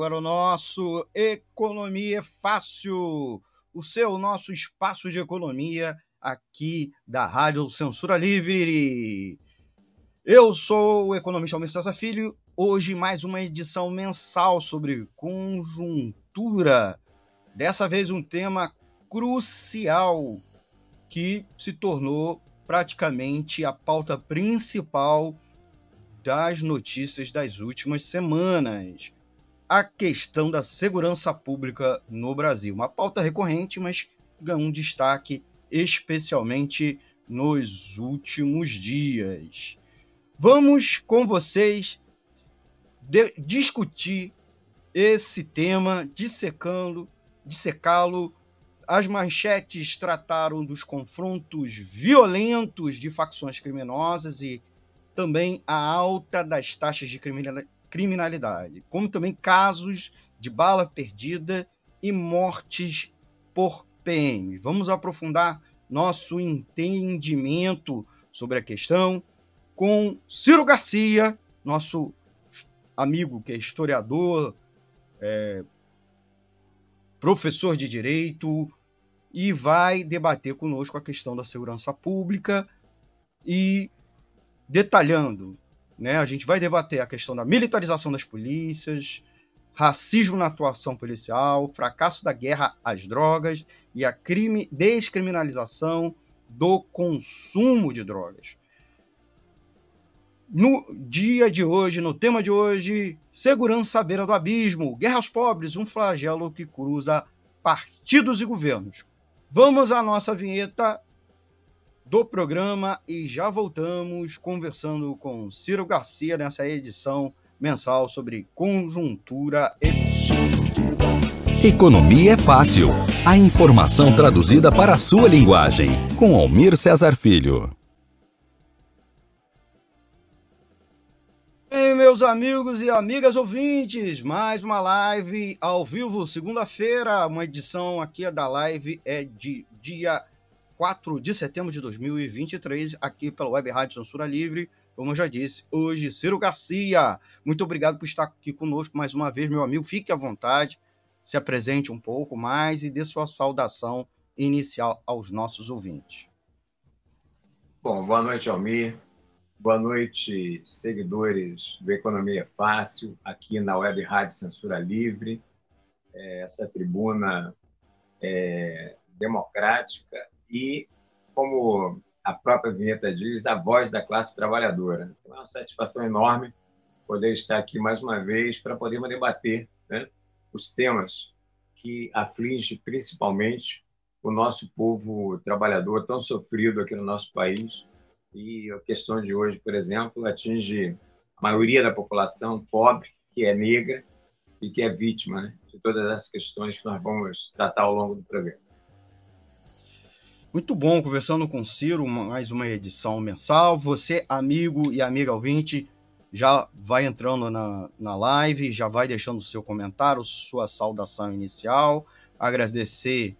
Agora o nosso Economia é Fácil, o seu, nosso espaço de economia aqui da Rádio Censura Livre. Eu sou o economista Almir César Filho. Hoje mais uma edição mensal sobre conjuntura. Dessa vez um tema crucial que se tornou praticamente a pauta principal das notícias das últimas semanas. A questão da segurança pública no Brasil. Uma pauta recorrente, mas ganhou um destaque especialmente nos últimos dias. Vamos com vocês discutir esse tema, dissecando, dissecá-lo. As manchetes trataram dos confrontos violentos de facções criminosas e também a alta das taxas de criminalidade, como também casos de bala perdida e mortes por PM. Vamos aprofundar nosso entendimento sobre a questão com Ciro Garcia, nosso amigo que é historiador, é, professor de direito, e vai debater conosco a questão da segurança pública e detalhando, né? A gente vai debater a questão da militarização das polícias, racismo na atuação policial, fracasso da guerra às drogas e a crime, descriminalização do consumo de drogas. No dia de hoje, no tema de hoje, segurança à beira do abismo, guerra aos pobres, um flagelo que cruza partidos e governos. Vamos à nossa vinheta do programa e já voltamos conversando com Ciro Garcia nessa edição mensal sobre conjuntura e Economia é fácil. A informação traduzida para a sua linguagem. Com Almir Cesar Filho. Bem, meus amigos e amigas ouvintes, mais uma live ao vivo, segunda-feira. Uma edição aqui da live é de dia 4 de setembro de 2023, aqui pela Web Rádio Censura Livre. Como eu já disse, hoje, Ciro Garcia. Muito obrigado por estar aqui conosco mais uma vez, meu amigo. Fique à vontade, se apresente um pouco mais e dê sua saudação inicial aos nossos ouvintes. Bom, boa noite, Almir. Boa noite, seguidores do Economia Fácil, aqui na Web Rádio Censura Livre. É, essa tribuna é, democrática e, como a própria vinheta diz, a voz da classe trabalhadora. Então, é uma satisfação enorme poder estar aqui mais uma vez para podermos debater né, os temas que afligem principalmente o nosso povo trabalhador tão sofrido aqui no nosso país. E a questão de hoje, por exemplo, atinge a maioria da população pobre, que é negra e que é vítima né, de todas essas questões que nós vamos tratar ao longo do programa. Muito bom conversando com Ciro, mais uma edição mensal. Você, amigo e amiga ouvinte, já vai entrando na, na live, já vai deixando o seu comentário, sua saudação inicial. Agradecer,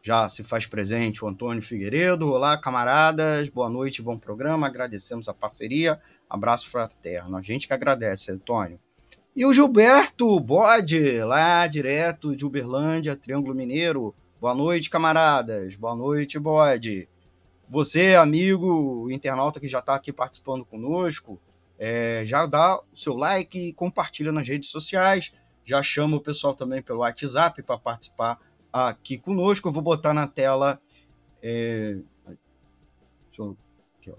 já se faz presente, o Antônio Figueiredo. Olá, camaradas, boa noite, bom programa. Agradecemos a parceria. Abraço fraterno. A gente que agradece, Antônio. E o Gilberto Bode, lá direto de Uberlândia, Triângulo Mineiro. Boa noite, camaradas. Boa noite, bode. Você, amigo internauta que já está aqui participando conosco, é, já dá o seu like e compartilha nas redes sociais. Já chama o pessoal também pelo WhatsApp para participar aqui conosco. Eu vou botar na tela. É, eu, aqui,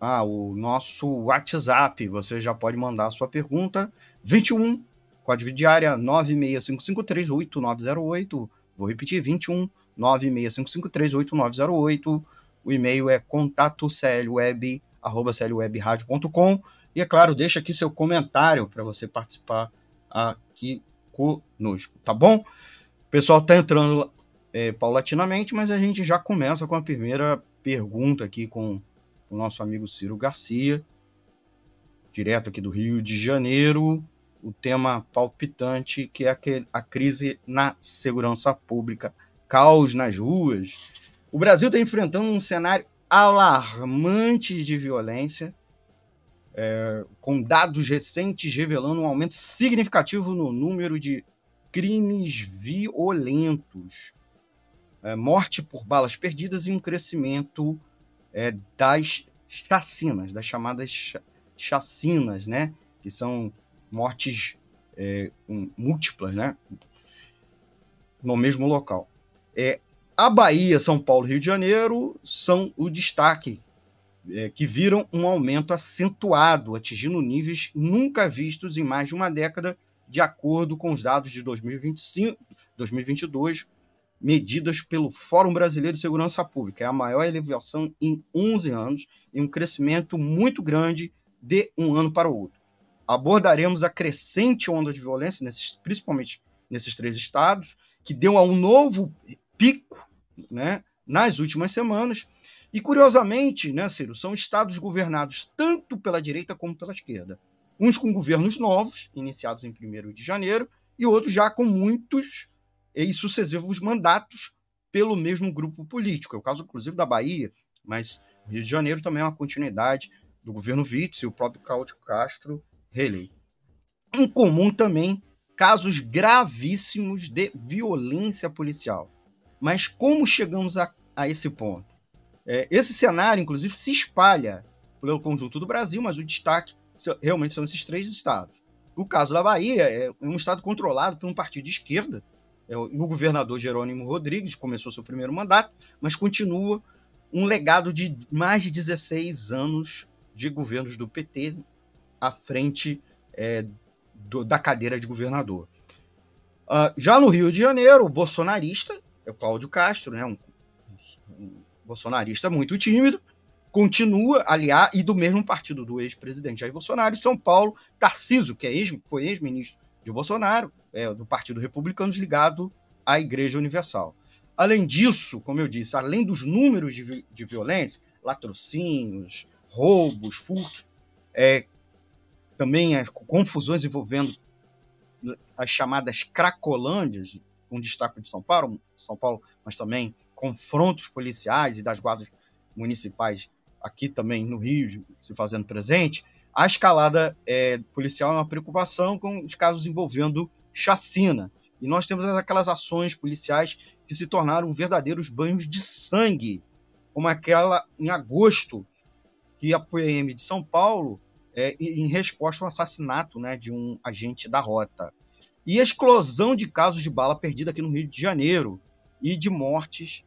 ah, o nosso WhatsApp. Você já pode mandar a sua pergunta. 21, código de área 965538908. Vou repetir, 21 965538908. O e-mail é contato clweb, arroba. E é claro, deixa aqui seu comentário para você participar aqui conosco, tá bom? O pessoal está entrando é, paulatinamente, mas a gente já começa com a primeira pergunta aqui com o nosso amigo Ciro Garcia, direto aqui do Rio de Janeiro, o tema palpitante que é a crise na segurança pública, caos nas ruas. O Brasil está enfrentando um cenário alarmante de violência, é, com dados recentes revelando um aumento significativo no número de crimes violentos, é, morte por balas perdidas e um crescimento é, das chacinas, das chamadas chacinas, né? Que são mortes é, múltiplas, né? No mesmo local. É, a Bahia, São Paulo Rio de Janeiro são o destaque, é, que viram um aumento acentuado, atingindo níveis nunca vistos em mais de uma década, de acordo com os dados de 2025, 2022, medidas pelo Fórum Brasileiro de Segurança Pública. É a maior elevação em 11 anos e um crescimento muito grande de um ano para o outro. Abordaremos a crescente onda de violência, nesses, principalmente nesses três estados, que deu a um novo pico né, nas últimas semanas. E, curiosamente, né, Ciro, são estados governados tanto pela direita como pela esquerda. Uns com governos novos, iniciados em 1 de janeiro, e outros já com muitos e sucessivos mandatos pelo mesmo grupo político. É o caso, inclusive, da Bahia, mas Rio de Janeiro também é uma continuidade do governo Witts e o próprio Cláudio Castro reeleito. Em comum também casos gravíssimos de violência policial. Mas como chegamos a, a esse ponto? É, esse cenário, inclusive, se espalha pelo conjunto do Brasil, mas o destaque realmente são esses três estados. O caso da Bahia é um estado controlado por um partido de esquerda. É, o governador Jerônimo Rodrigues começou seu primeiro mandato, mas continua um legado de mais de 16 anos de governos do PT à frente é, do, da cadeira de governador. Uh, já no Rio de Janeiro, o bolsonarista é o Cláudio Castro, né, um, um bolsonarista muito tímido, continua, aliás, e do mesmo partido do ex-presidente Jair Bolsonaro, em São Paulo, Tarciso, que é ex, foi ex-ministro de Bolsonaro, é, do Partido Republicano, ligado à Igreja Universal. Além disso, como eu disse, além dos números de, de violência, latrocínios, roubos, furtos, é, também as confusões envolvendo as chamadas cracolândias, com destaque de São Paulo, São Paulo, mas também confrontos policiais e das guardas municipais aqui também no Rio se fazendo presente, a escalada é, policial é uma preocupação com os casos envolvendo chacina. E nós temos aquelas ações policiais que se tornaram verdadeiros banhos de sangue, como aquela em agosto, que a PM de São Paulo, é, em resposta ao assassinato né, de um agente da rota. E a explosão de casos de bala perdida aqui no Rio de Janeiro e de mortes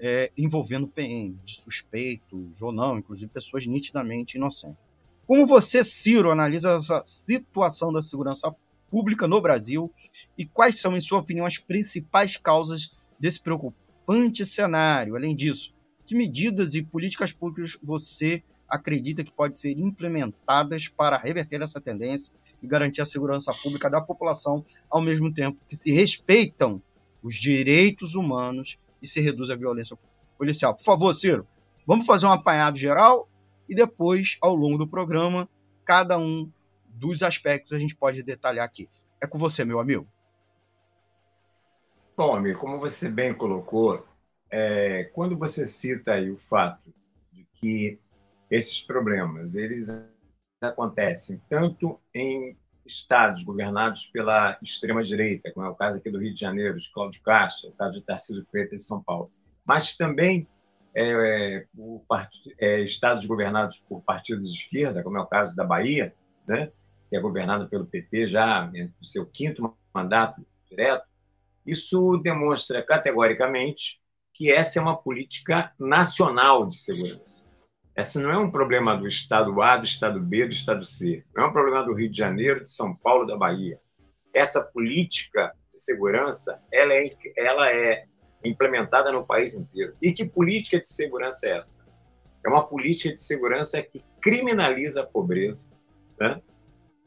é, envolvendo PM, de suspeitos ou não, inclusive pessoas nitidamente inocentes. Como você, Ciro, analisa essa situação da segurança pública no Brasil e quais são, em sua opinião, as principais causas desse preocupante cenário? Além disso, que medidas e políticas públicas você acredita que podem ser implementadas para reverter essa tendência e garantir a segurança pública da população, ao mesmo tempo que se respeitam os direitos humanos e se reduz a violência policial. Por favor, Ciro, vamos fazer um apanhado geral e depois, ao longo do programa, cada um dos aspectos a gente pode detalhar aqui. É com você, meu amigo. Bom, amigo, como você bem colocou, é, quando você cita aí o fato de que esses problemas eles acontecem tanto em estados governados pela extrema-direita, como é o caso aqui do Rio de Janeiro, de Cláudio Castro, o caso de Tarcísio Freitas de São Paulo, mas também é, por é, estados governados por partidos de esquerda, como é o caso da Bahia, né, que é governado pelo PT já no seu quinto mandato direto, isso demonstra categoricamente que essa é uma política nacional de segurança. Esse não é um problema do Estado A, do Estado B, do Estado C. Não é um problema do Rio de Janeiro, de São Paulo, da Bahia. Essa política de segurança ela é, ela é implementada no país inteiro. E que política de segurança é essa? É uma política de segurança que criminaliza a pobreza, né?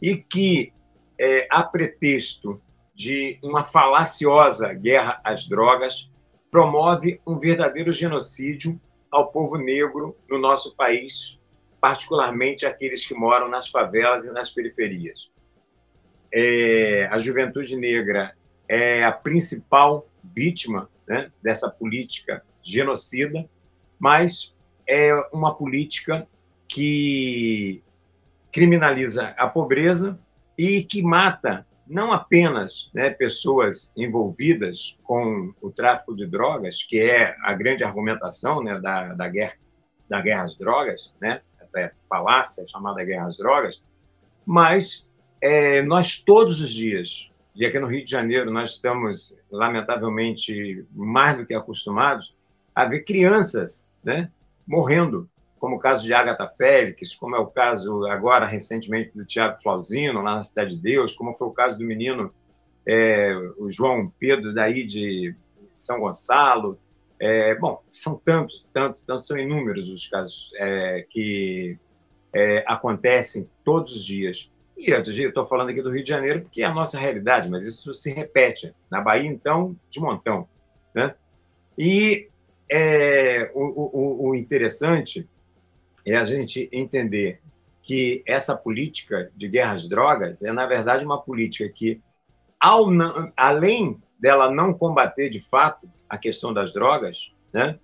e que, é, a pretexto de uma falaciosa guerra às drogas, promove um verdadeiro genocídio ao povo negro no nosso país, particularmente aqueles que moram nas favelas e nas periferias. É, a juventude negra é a principal vítima né, dessa política genocida, mas é uma política que criminaliza a pobreza e que mata não apenas né, pessoas envolvidas com o tráfico de drogas, que é a grande argumentação né, da, da, guerra, da guerra às drogas, né, essa falácia chamada guerra às drogas, mas é, nós todos os dias, e aqui no Rio de Janeiro nós estamos, lamentavelmente, mais do que acostumados a ver crianças né, morrendo como o caso de Agatha Félix, como é o caso agora, recentemente, do Tiago Flauzino, lá na Cidade de Deus, como foi o caso do menino, é, o João Pedro, daí de São Gonçalo. É, bom, são tantos, tantos, tantos, são inúmeros os casos é, que é, acontecem todos os dias. E eu estou falando aqui do Rio de Janeiro porque é a nossa realidade, mas isso se repete. Na Bahia, então, de montão. Né? E é, o, o, o interessante é a gente entender que essa política de guerra às drogas é, na verdade, uma política que, não, além dela não combater de fato a questão das drogas, né,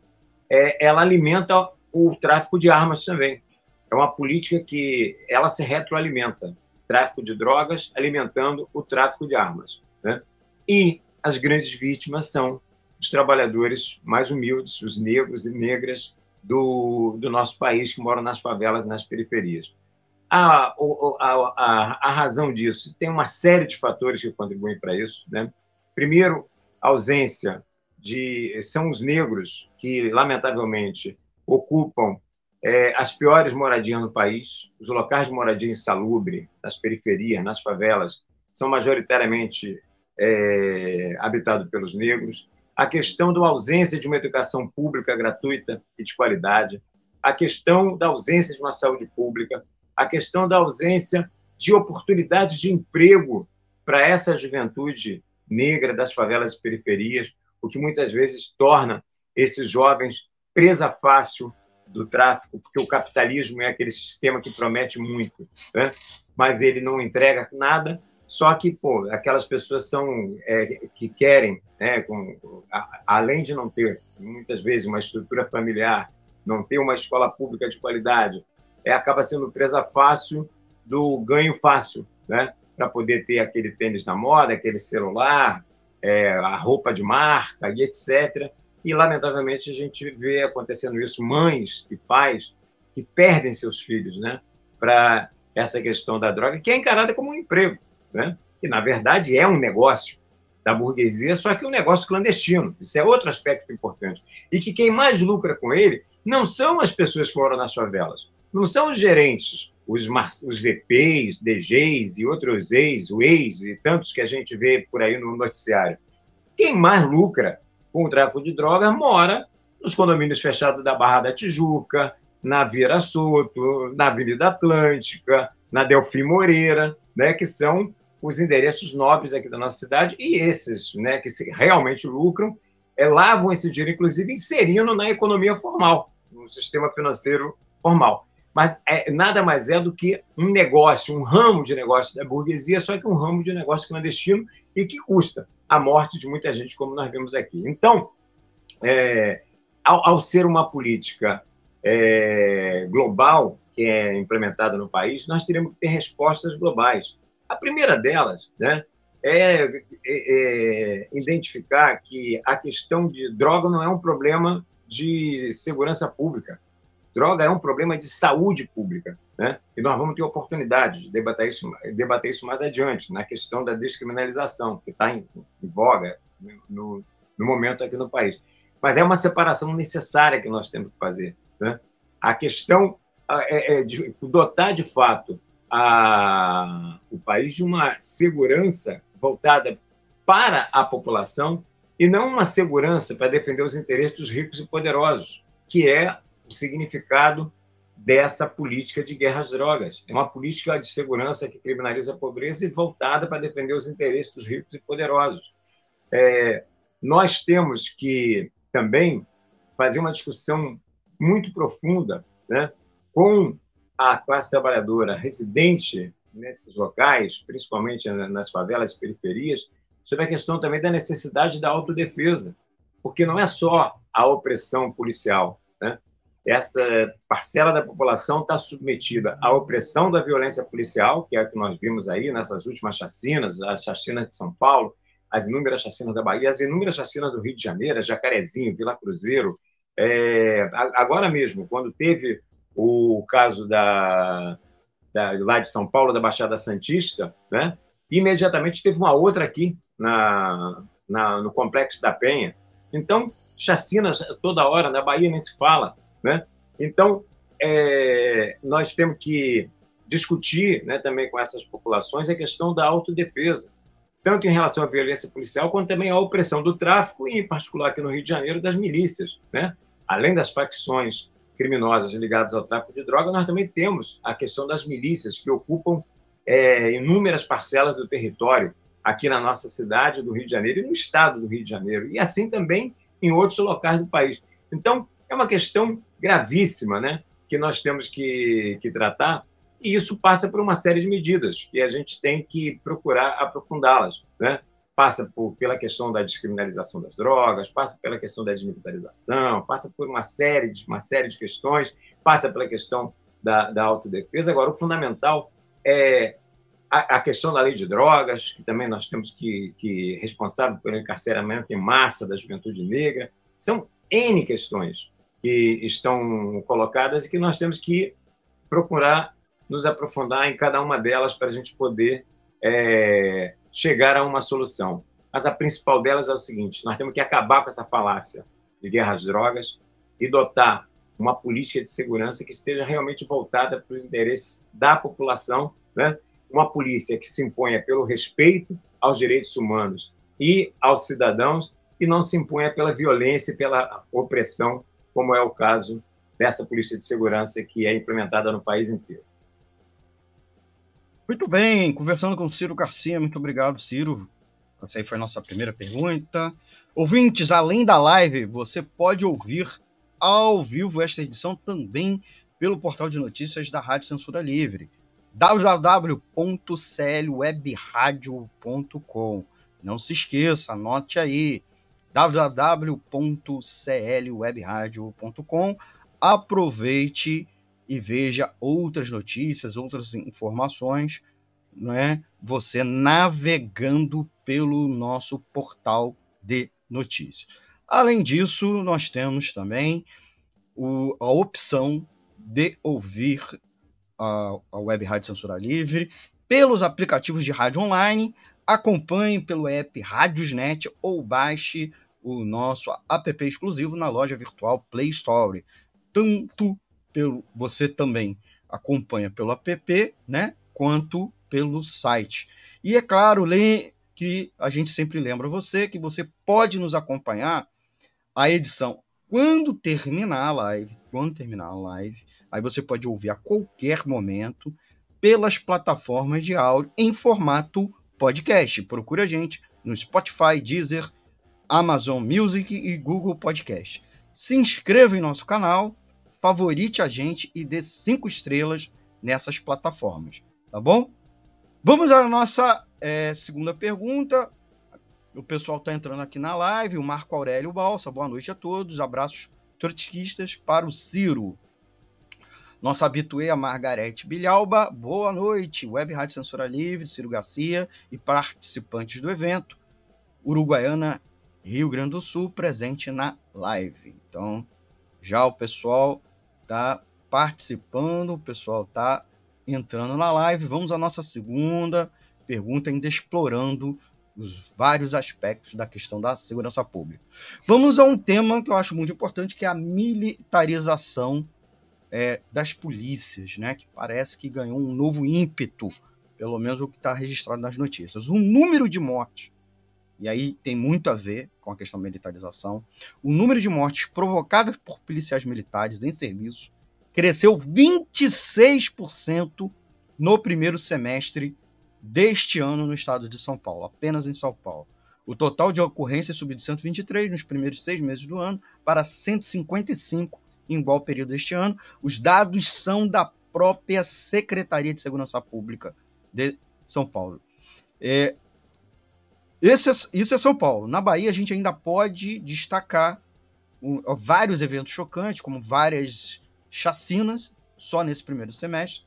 é, ela alimenta o tráfico de armas também. É uma política que ela se retroalimenta. Tráfico de drogas alimentando o tráfico de armas. Né? E as grandes vítimas são os trabalhadores mais humildes, os negros e negras, do, do nosso país que moram nas favelas nas periferias. A, a, a, a razão disso tem uma série de fatores que contribuem para isso. Né? Primeiro, a ausência de. São os negros que, lamentavelmente, ocupam é, as piores moradias no país, os locais de moradia insalubre, nas periferias, nas favelas, são majoritariamente é, habitados pelos negros a questão da ausência de uma educação pública gratuita e de qualidade, a questão da ausência de uma saúde pública, a questão da ausência de oportunidades de emprego para essa juventude negra das favelas e periferias, o que muitas vezes torna esses jovens presa fácil do tráfico, porque o capitalismo é aquele sistema que promete muito, né? mas ele não entrega nada só que, pô, aquelas pessoas são é, que querem, né, com, a, além de não ter muitas vezes uma estrutura familiar, não ter uma escola pública de qualidade, é acaba sendo presa fácil do ganho fácil, né, para poder ter aquele tênis na moda, aquele celular, é, a roupa de marca e etc. E lamentavelmente a gente vê acontecendo isso, mães e pais que perdem seus filhos, né, para essa questão da droga, que é encarada como um emprego né? que na verdade é um negócio da burguesia, só que um negócio clandestino. Isso é outro aspecto importante. E que quem mais lucra com ele não são as pessoas que moram nas favelas, não são os gerentes, os, os VPs, DGs e outros ex, o ex e tantos que a gente vê por aí no noticiário. Quem mais lucra com o tráfico de drogas mora nos condomínios fechados da Barra da Tijuca, na Vieira Soto, na Avenida Atlântica, na Delfim Moreira, né, que são os endereços nobres aqui da nossa cidade e esses né, que realmente lucram é, lavam esse dinheiro, inclusive inserindo na economia formal, no sistema financeiro formal. Mas é, nada mais é do que um negócio, um ramo de negócio da burguesia, só que um ramo de negócio clandestino e que custa a morte de muita gente, como nós vemos aqui. Então, é, ao, ao, ser uma política é, global que é implementada no país, nós teremos que ter respostas globais. A primeira delas né, é, é, é, identificar que a questão de droga não é um problema de segurança pública. Droga é um problema de saúde pública. Né? E nós vamos ter oportunidade de debater isso, debater isso mais adiante, na questão da descriminalização, que está em, em, voga no, no momento aqui no país. Mas é uma separação necessária que nós temos que fazer. Né? A questão é, é de dotar de fato a, o país de uma segurança voltada para a população e não uma segurança para defender os interesses dos ricos e poderosos, que é o significado dessa política de guerra às drogas. É uma política de segurança que criminaliza a pobreza e voltada para defender os interesses dos ricos e poderosos. É, nós temos que também fazer uma discussão muito profunda né, com a classe trabalhadora residente nesses locais, principalmente nas favelas e periferias, sobre a questão também da necessidade da autodefesa, porque não é só a opressão policial. Né? Essa parcela da população está submetida à opressão da violência policial, que é o que nós vimos aí nessas últimas chacinas, as chacinas de São Paulo, as inúmeras chacinas da Bahia, as inúmeras chacinas do Rio de Janeiro, Jacarezinho, Vila Cruzeiro. É, agora mesmo, quando teve o caso da, da, lá de São Paulo, da Baixada Santista, né? imediatamente teve uma outra aqui na, na, no Complexo da Penha. Então, chacinas toda hora, na Bahia nem se fala. Né? Então, é, nós temos que discutir né, também com essas populações a questão da autodefesa, tanto em relação à violência policial, quanto também à opressão do tráfico, e em particular aqui no Rio de Janeiro, das milícias. Né? Além das facções criminosas ligadas ao tráfico de drogas, nós também temos a questão das milícias, que ocupam é, inúmeras parcelas do território aqui na nossa cidade do Rio de Janeiro e no estado do Rio de Janeiro, e assim também em outros locais do país. Então, é uma questão gravíssima né, que nós temos que, que tratar, e isso passa por uma série de medidas, e a gente tem que procurar aprofundá-las. Né? Passa por, pela questão da descriminalização das drogas, passa pela questão da desmilitarização, passa por uma série de, uma série de questões, passa pela questão da, da autodefesa. Agora, o fundamental é a, a, questão da lei de drogas, que também nós temos que, que responsável pelo encarceramento em massa da juventude negra. São N questões que estão colocadas e que nós temos que procurar nos aprofundar em cada uma delas para a gente poder é, chegar a uma solução. Mas a principal delas é o seguinte: nós temos que acabar com essa falácia de guerra às drogas e dotar uma política de segurança que esteja realmente voltada para os interesses da população, né? uma polícia que se imponha pelo respeito aos direitos humanos e aos cidadãos e não se imponha pela violência e pela opressão, como é o caso dessa polícia de segurança que é implementada no país inteiro. Muito bem, conversando com o Ciro Garcia, muito obrigado, Ciro. Essa aí foi a nossa primeira pergunta. Ouvintes, além da live, você pode ouvir ao vivo esta edição também pelo portal de notícias da Rádio Censura Livre www.clwebradio.com. Não se esqueça, anote aí www.clwebradio.com. Aproveite e veja outras notícias, outras informações, né? Você navegando pelo nosso portal de notícias. Além disso, nós temos também o, a opção de ouvir a, a Web Rádio Censura Livre pelos aplicativos de rádio online. Acompanhe pelo app Radiosnet ou baixe o nosso app exclusivo na loja virtual Play Store. Tanto pelo você também acompanha pelo app, né, quanto pelo site. E é claro, que a gente sempre lembra você que você pode nos acompanhar a edição quando terminar a live, quando terminar a live, aí você pode ouvir a qualquer momento pelas plataformas de áudio em formato podcast. Procure a gente no Spotify, Deezer, Amazon Music e Google Podcast. Se inscreva em nosso canal, favorite a gente e dê cinco estrelas nessas plataformas, tá bom? Vamos à nossa é, segunda pergunta. O pessoal está entrando aqui na live. O Marco Aurélio Balsa, boa noite a todos. Abraços trotskistas para o Ciro. Nossa habituê, a Margarete Bilhalba, boa noite. Web Rádio Censura Livre, Ciro Garcia e participantes do evento. Uruguaiana, Rio Grande do Sul, presente na live. Então, já o pessoal está participando, o pessoal está entrando na live. Vamos à nossa segunda pergunta, ainda explorando os vários aspectos da questão da segurança pública. Vamos a um tema que eu acho muito importante, que é a militarização é, das polícias, né? Que parece que ganhou um novo ímpeto, pelo menos o que está registrado nas notícias. O número de mortes, e aí tem muito a ver com a questão da militarização, o número de mortes provocadas por policiais militares em serviço cresceu 26% no primeiro semestre deste ano no estado de São Paulo, apenas em São Paulo. O total de ocorrências subiu de 123 nos primeiros seis meses do ano para 155 em igual período deste ano. Os dados são da própria Secretaria de Segurança Pública de São Paulo. É, esse é, isso é São Paulo. Na Bahia, a gente ainda pode destacar um, vários eventos chocantes, como várias chacinas, só nesse primeiro semestre.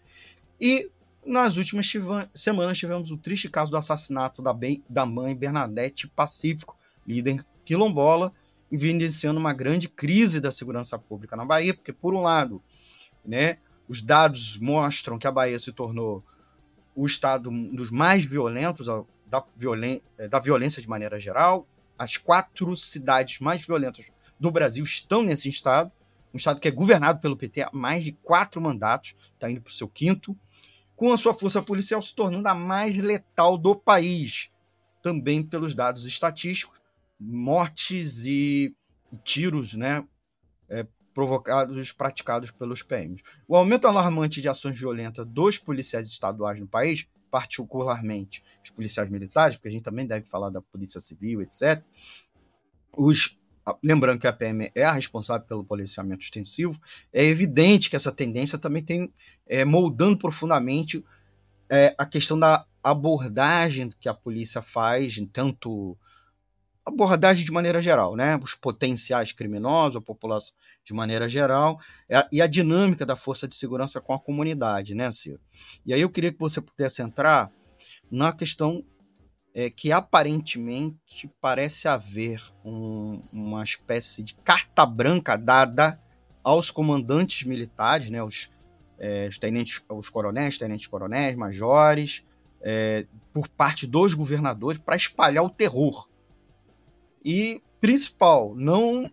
E nas últimas semanas tivemos o triste caso do assassinato da, da mãe Bernadette Pacífico, líder quilombola, evidenciando uma grande crise da segurança pública na Bahia, porque, por um lado, né, os dados mostram que a Bahia se tornou o estado dos mais violentos da, eh, da violência de maneira geral. As quatro cidades mais violentas do Brasil estão nesse estado, um estado que é governado pelo PT há mais de quatro mandatos, está indo para o seu quinto, com a sua força policial se tornando a mais letal do país, também pelos dados estatísticos, mortes e tiros, né, é, provocados, praticados pelos PMs. O aumento alarmante de ações violentas dos policiais estaduais no país, particularmente os policiais militares, porque a gente também deve falar da polícia civil, etc. Os, lembrando que a PM é a responsável pelo policiamento extensivo, é evidente que essa tendência também tem é, moldando profundamente é, a questão da abordagem que a polícia faz, tanto abordagem de maneira geral, né? Os potenciais criminosos, a população de maneira geral, é e a dinâmica da força de segurança com a comunidade, né, Ciro? E aí eu queria que você pudesse entrar na questão é, que aparentemente parece haver um, uma espécie de carta branca dada aos comandantes militares, né, os, é, os tenentes, os coronéis, tenentes coronéis, majores, é, por parte dos governadores para espalhar o terror e, principal, não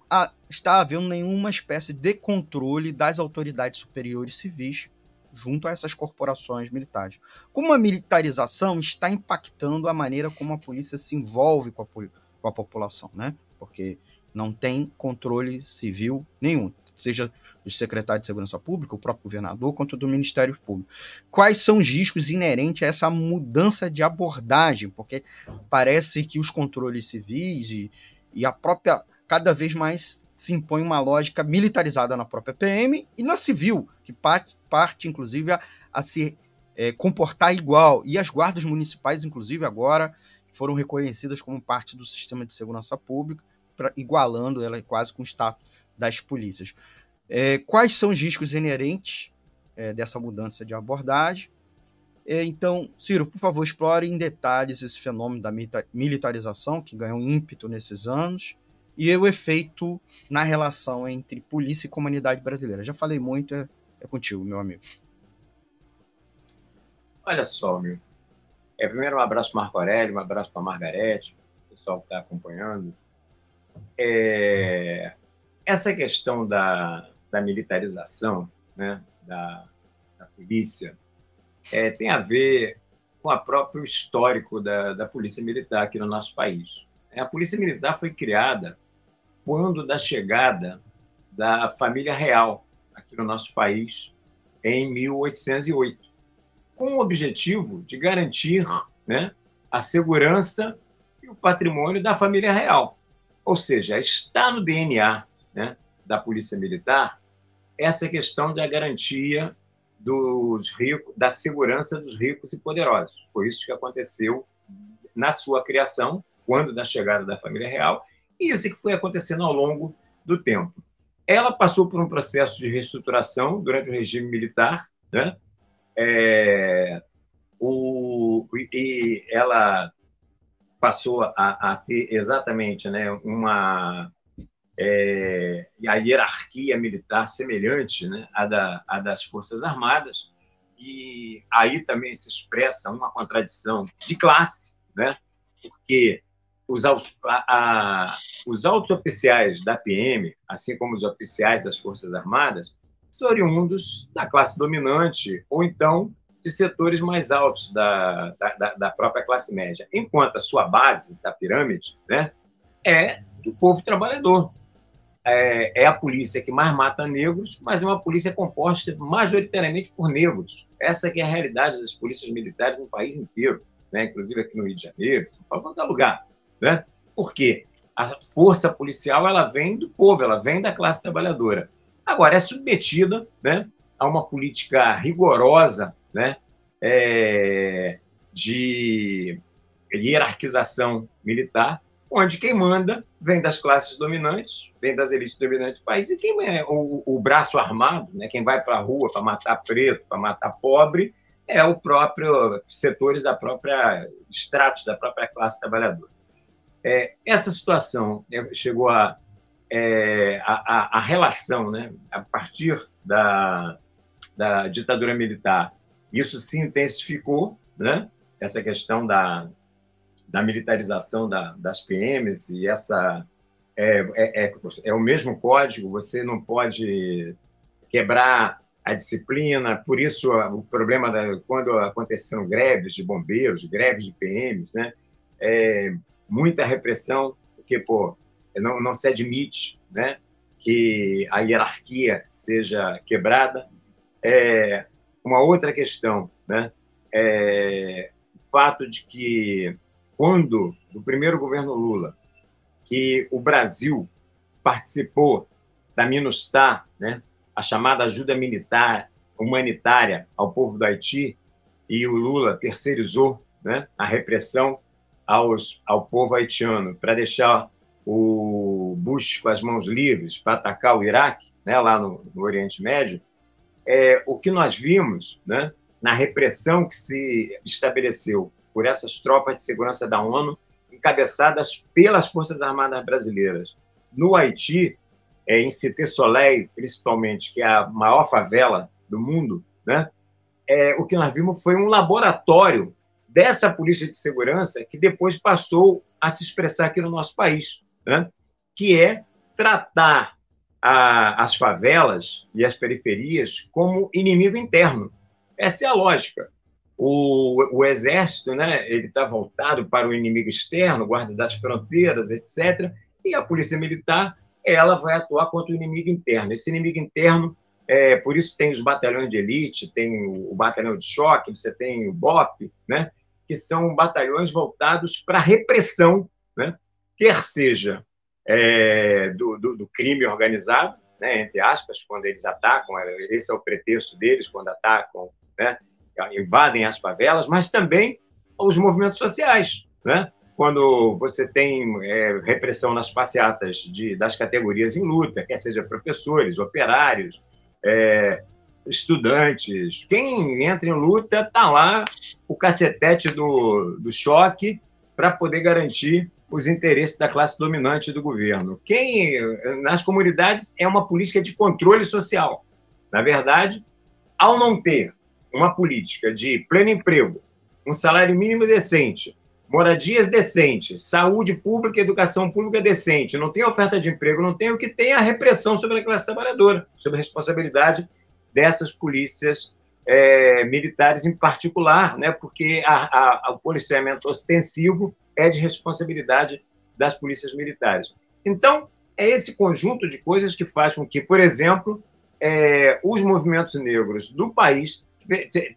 está havendo nenhuma espécie de controle das autoridades superiores civis junto a essas corporações militares. Como a militarização está impactando a maneira como a polícia se envolve com a, com a população, né? Porque não tem controle civil nenhum, seja do secretário de Segurança Pública, o próprio governador, quanto do Ministério Público. Quais são os riscos inerentes a essa mudança de abordagem? Porque parece que os controles civis e, e a própria. cada vez mais se impõe uma lógica militarizada na própria PM e na civil, que parte, parte inclusive, a, a se é, comportar igual. E as guardas municipais, inclusive, agora foram reconhecidas como parte do sistema de segurança pública, pra, igualando ela quase com o status das polícias. É, quais são os riscos inerentes é, dessa mudança de abordagem? É, então, Ciro, por favor, explore em detalhes esse fenômeno da militarização que ganhou ímpeto nesses anos e o efeito na relação entre polícia e comunidade brasileira. Já falei muito, é, é contigo, meu amigo. Olha só, meu. É, primeiro, um abraço para Marco Aurélio, um abraço para Margarete, o pessoal que está acompanhando. É, essa questão da, da militarização né, da, da polícia é, tem a ver com o próprio histórico da, da polícia militar aqui no nosso país. A polícia militar foi criada quando da chegada da família real aqui no nosso país em 1808, com o objetivo de garantir né, a segurança e o patrimônio da família real. Ou seja, está no DNA né, da Polícia Militar essa questão da garantia dos ricos, da segurança dos ricos e poderosos. Foi isso que aconteceu na sua criação, quando da chegada da família real, e isso que foi acontecendo ao longo do tempo. Ela passou por um processo de reestruturação durante o regime militar, né? É, o, e ela passou a, a ter exatamente né, uma é, a hierarquia militar semelhante né, à, da, à das Forças Armadas, e aí também se expressa uma contradição de classe, né, porque os, a, a, os altos oficiais da PM, assim como os oficiais das Forças Armadas, são oriundos da classe dominante ou então de setores mais altos da, da, da própria classe média, enquanto a sua base da pirâmide né, é do povo trabalhador, é, é, a polícia que mais mata negros, mas é uma polícia composta majoritariamente por negros. Essa que é a realidade das polícias militares no país inteiro, né? inclusive aqui no Rio de Janeiro, Paulo, qualquer lugar. Né? Por quê? A força policial ela vem do povo, ela vem da classe trabalhadora. Agora, é submetida né, a uma política rigorosa né, é, de hierarquização militar, onde quem manda vem das classes dominantes, vem das elites dominantes do país, e quem é o, o braço armado, né, quem vai para a rua para matar preto, para matar pobre, é o próprio setores da própria estratos da própria classe trabalhadora. É, essa situação né, chegou a, é, a, a, relação, né, a partir da, da ditadura militar, isso se intensificou, né, essa questão da, da militarização da, das PMs e essa é, é, é, é, o mesmo código, você não pode quebrar a disciplina, por isso o problema da, quando aconteceram greves de bombeiros, greves de PMs, né, é, muita repressão, porque pô, não, não se admite né, que a hierarquia seja quebrada. É, uma outra questão, né, é o fato de que quando, no primeiro governo Lula, que o Brasil participou da MINUSTAH, né, a chamada ajuda militar humanitária ao povo do Haiti, e o Lula terceirizou né, a repressão aos, ao povo haitiano para deixar o Bush com as mãos livres para atacar o Iraque, né, lá no, no Oriente Médio, é, o que nós vimos né, na repressão que se estabeleceu por essas tropas de segurança da ONU, encabeçadas pelas Forças Armadas Brasileiras. No Haiti, é, em Cité Soleil, principalmente, que é a maior favela do mundo, né, é, o que nós vimos foi um laboratório dessa polícia de segurança que depois passou a se expressar aqui no nosso país, né, que é tratar a, as favelas e as periferias como inimigo interno. Essa é a lógica o, o exército, né, ele está voltado para o inimigo externo, guarda das fronteiras, etc. E a polícia militar, ela vai atuar contra o inimigo interno. Esse inimigo interno, é, por isso tem os batalhões de elite, tem o, o batalhão de choque, você tem o BOP, né, que são batalhões voltados para a repressão, né, quer seja é, do, do, do crime organizado, né, entre aspas, quando eles atacam, esse é o pretexto deles quando atacam, né, invadem as favelas, mas também os movimentos sociais, né? Quando você tem é, repressão nas passeatas de, das categorias em luta, quer seja professores, operários, é, estudantes, quem entra em luta está lá o cacetete do, do choque para poder garantir os interesses da classe dominante do governo. Quem nas comunidades é uma política de controle social. Na verdade, ao não ter uma política de pleno emprego, um salário mínimo decente, moradias decentes, saúde pública, educação pública decente, não tem oferta de emprego, não tem o que tem a repressão sobre a classe trabalhadora, sobre a responsabilidade dessas polícias é, militares em particular, né, porque a, a, o policiamento ostensivo é de responsabilidade das polícias militares. Então, é esse conjunto de coisas que faz com que, por exemplo, é, os movimentos negros do país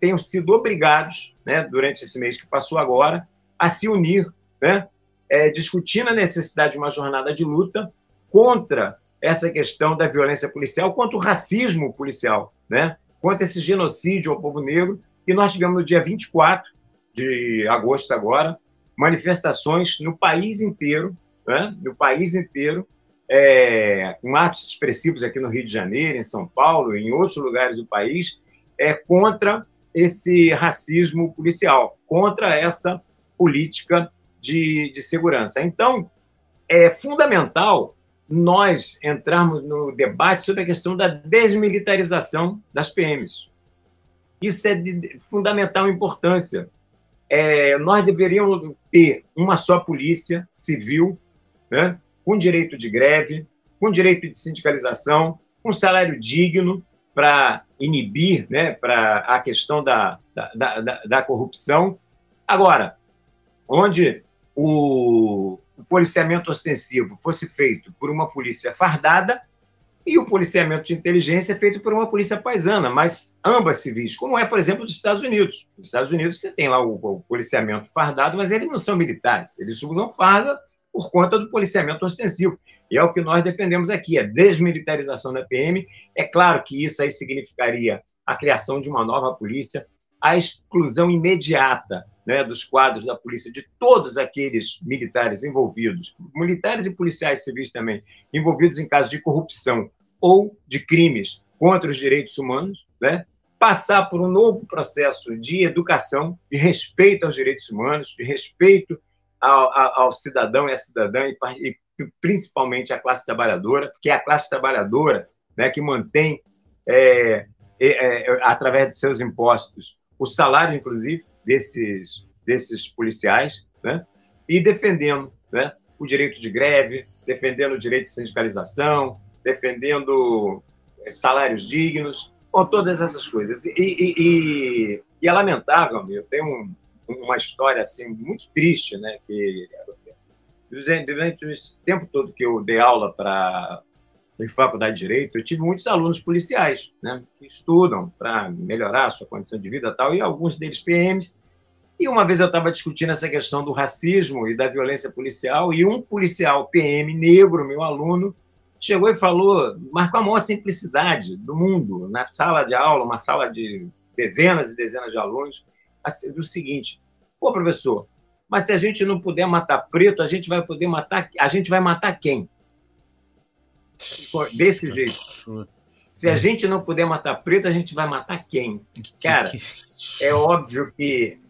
tenham sido obrigados, né, durante esse mês que passou agora, a se unir, né, é, discutindo a necessidade de uma jornada de luta contra essa questão da violência policial, contra o racismo policial, né, contra esse genocídio ao povo negro. E nós tivemos no dia 24 de agosto agora manifestações no país inteiro, né, no país inteiro, é, com atos expressivos aqui no Rio de Janeiro, em São Paulo, em outros lugares do país, é, contra esse racismo policial, contra essa política de, de segurança. Então, é fundamental nós entrarmos no debate sobre a questão da desmilitarização das PMs. Isso é de fundamental importância. É, nós deveríamos ter uma só polícia civil, né, com direito de greve, com direito de sindicalização, com salário digno, para inibir né, para a questão da, da, da, da, corrupção. Agora, onde o, o policiamento ostensivo fosse feito por uma polícia fardada e o policiamento de inteligência feito por uma polícia paisana, mas ambas civis, como é, por exemplo, dos Estados Unidos. Nos Estados Unidos você tem lá o, o policiamento fardado, mas eles não são militares, eles usam farda por conta do policiamento ostensivo. E é o que nós defendemos aqui, a desmilitarização da PM. É claro que isso aí significaria a criação de uma nova polícia, a exclusão imediata né, dos quadros da polícia, de todos aqueles militares envolvidos, militares e policiais civis também, envolvidos em casos de corrupção ou de crimes contra os direitos humanos, né, passar por um novo processo de educação, de respeito aos direitos humanos, de respeito ao, ao, cidadão e à cidadã, e, e, principalmente à classe trabalhadora, que é a classe trabalhadora né, que mantém, é, é, é, através de seus impostos, o salário, inclusive, desses, desses policiais, né? e defendendo né, o direito de greve, defendendo o direito de sindicalização, defendendo eh, salários dignos, com todas essas coisas. E, e, e, e é lamentável, eu tenho um, uma história assim muito triste, né? Que durante o tempo todo que eu dei aula para faculdade de direito, eu tive muitos alunos policiais, né, que estudam para melhorar a sua condição de vida tal, e alguns deles PMs. E uma vez eu estava discutindo essa questão do racismo e da violência policial, e um policial PM negro, meu aluno, chegou e falou, mas com a maior simplicidade do mundo, na sala de aula, uma sala de dezenas e dezenas de alunos, assim, o seguinte: pô, professor, mas se a gente não puder matar preto, a gente vai poder matar, a gente vai matar quem? Desse jeito. Se a gente não puder matar preto, a gente vai matar quem? Cara, é óbvio que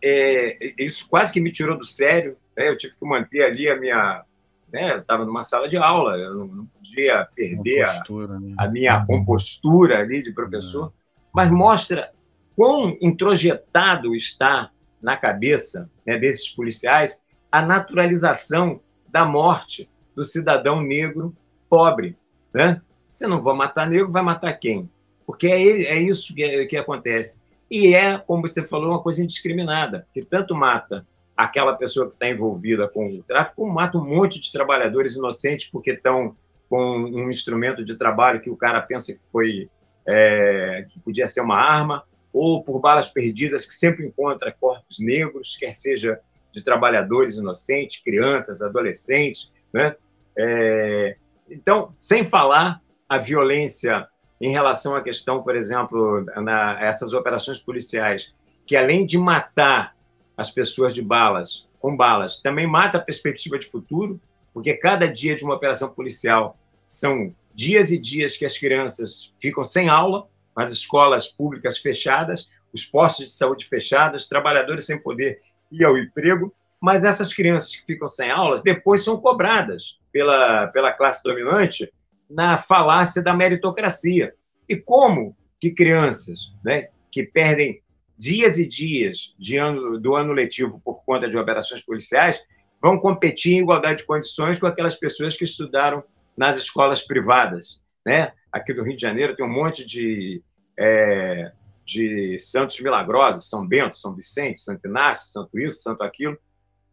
é, isso quase que me tirou do sério. Né? Eu tive que manter ali a minha. Né? Eu estava numa sala de aula, eu não, não podia perder a, né? a, minha compostura ali de professor. É. Mas mostra quão introjetado está na cabeça né, desses policiais a naturalização da morte do cidadão negro pobre. Né? Se não vai matar negro, vai matar quem? Porque é, é isso que, que acontece. E é, como você falou, uma coisa indiscriminada, que tanto mata aquela pessoa que está envolvida com o tráfico, como mata um monte de trabalhadores inocentes porque estão com um instrumento de trabalho que o cara pensa que foi é, que podia ser uma arma, ou por balas perdidas que sempre encontra corpos negros, quer seja de trabalhadores inocentes, crianças, adolescentes, né? É, então, sem falar a violência em relação à questão, por exemplo, na essas operações policiais, que além de matar as pessoas de balas, com balas, também mata a perspectiva de futuro, porque cada dia de uma operação policial são dias e dias que as crianças ficam sem aula, as escolas públicas fechadas, os postos de saúde fechados, trabalhadores sem poder ir ao emprego, mas essas crianças que ficam sem aulas depois são cobradas pela, pela classe dominante na falácia da meritocracia. E como que crianças né, que perdem dias e dias ano, do ano letivo por conta de operações policiais vão competir em igualdade de condições com aquelas pessoas que estudaram nas escolas privadas. Né? Aqui do Rio de Janeiro tem um monte de, é, de santos milagrosos, São Bento, São Vicente, Santo Inácio, Santo isso, Santo aquilo.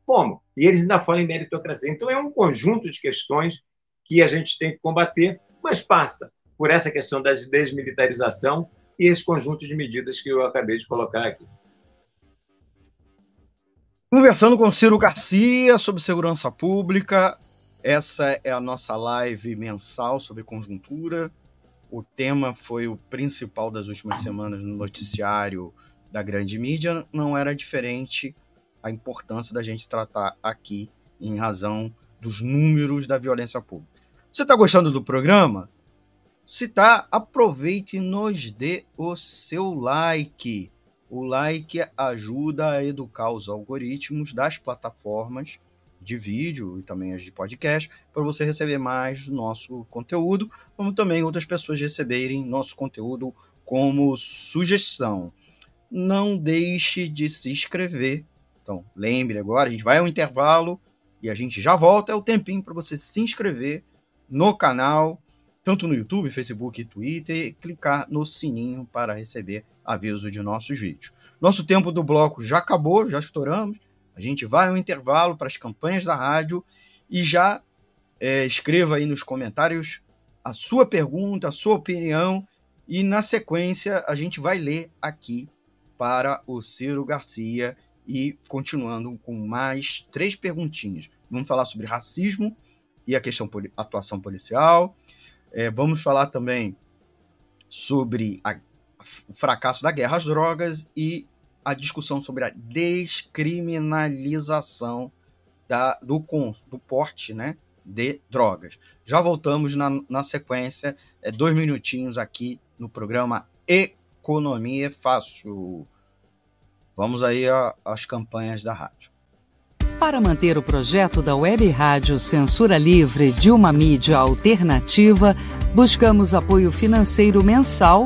Como? E eles ainda falam em meritocracia. Então, é um conjunto de questões que a gente tem que combater, mas passa por essa questão da desmilitarização e esse conjunto de medidas que eu acabei de colocar aqui. Conversando com Ciro Garcia sobre segurança pública, essa é a nossa live mensal sobre conjuntura. O tema foi o principal das últimas semanas no noticiário da grande mídia, não era diferente a importância da gente tratar aqui em razão dos números da violência pública. Você está gostando do programa? Se tá, aproveite e nos dê o seu like. O like ajuda a educar os algoritmos das plataformas de vídeo e também as de podcast para você receber mais do nosso conteúdo, como também outras pessoas receberem nosso conteúdo como sugestão. Não deixe de se inscrever então, lembre agora, a gente vai ao intervalo e a gente já volta. É o tempinho para você se inscrever no canal, tanto no YouTube, Facebook e Twitter, e clicar no sininho para receber aviso de nossos vídeos. Nosso tempo do bloco já acabou, já estouramos. A gente vai ao intervalo para as campanhas da rádio e já é, escreva aí nos comentários a sua pergunta, a sua opinião e na sequência a gente vai ler aqui para o Ciro Garcia e continuando com mais três perguntinhas. Vamos falar sobre racismo e a questão atuação policial. É, vamos falar também sobre a, o fracasso da guerra às drogas e a discussão sobre a descriminalização da, do, do porte né, de drogas. Já voltamos na, na sequência, é, dois minutinhos aqui no programa Economia é Fácil. Vamos aí às campanhas da rádio. Para manter o projeto da Web Rádio Censura Livre de uma mídia alternativa, buscamos apoio financeiro mensal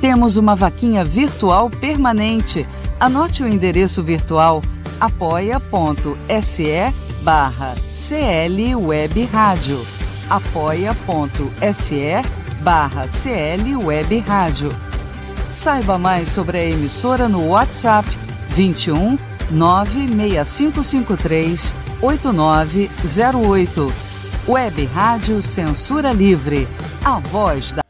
temos uma vaquinha virtual permanente. Anote o endereço virtual apoia.se barra CL Web Rádio. apoia.se barra CL Web Rádio. Saiba mais sobre a emissora no WhatsApp 21 96553 8908. Web Rádio Censura Livre. A voz da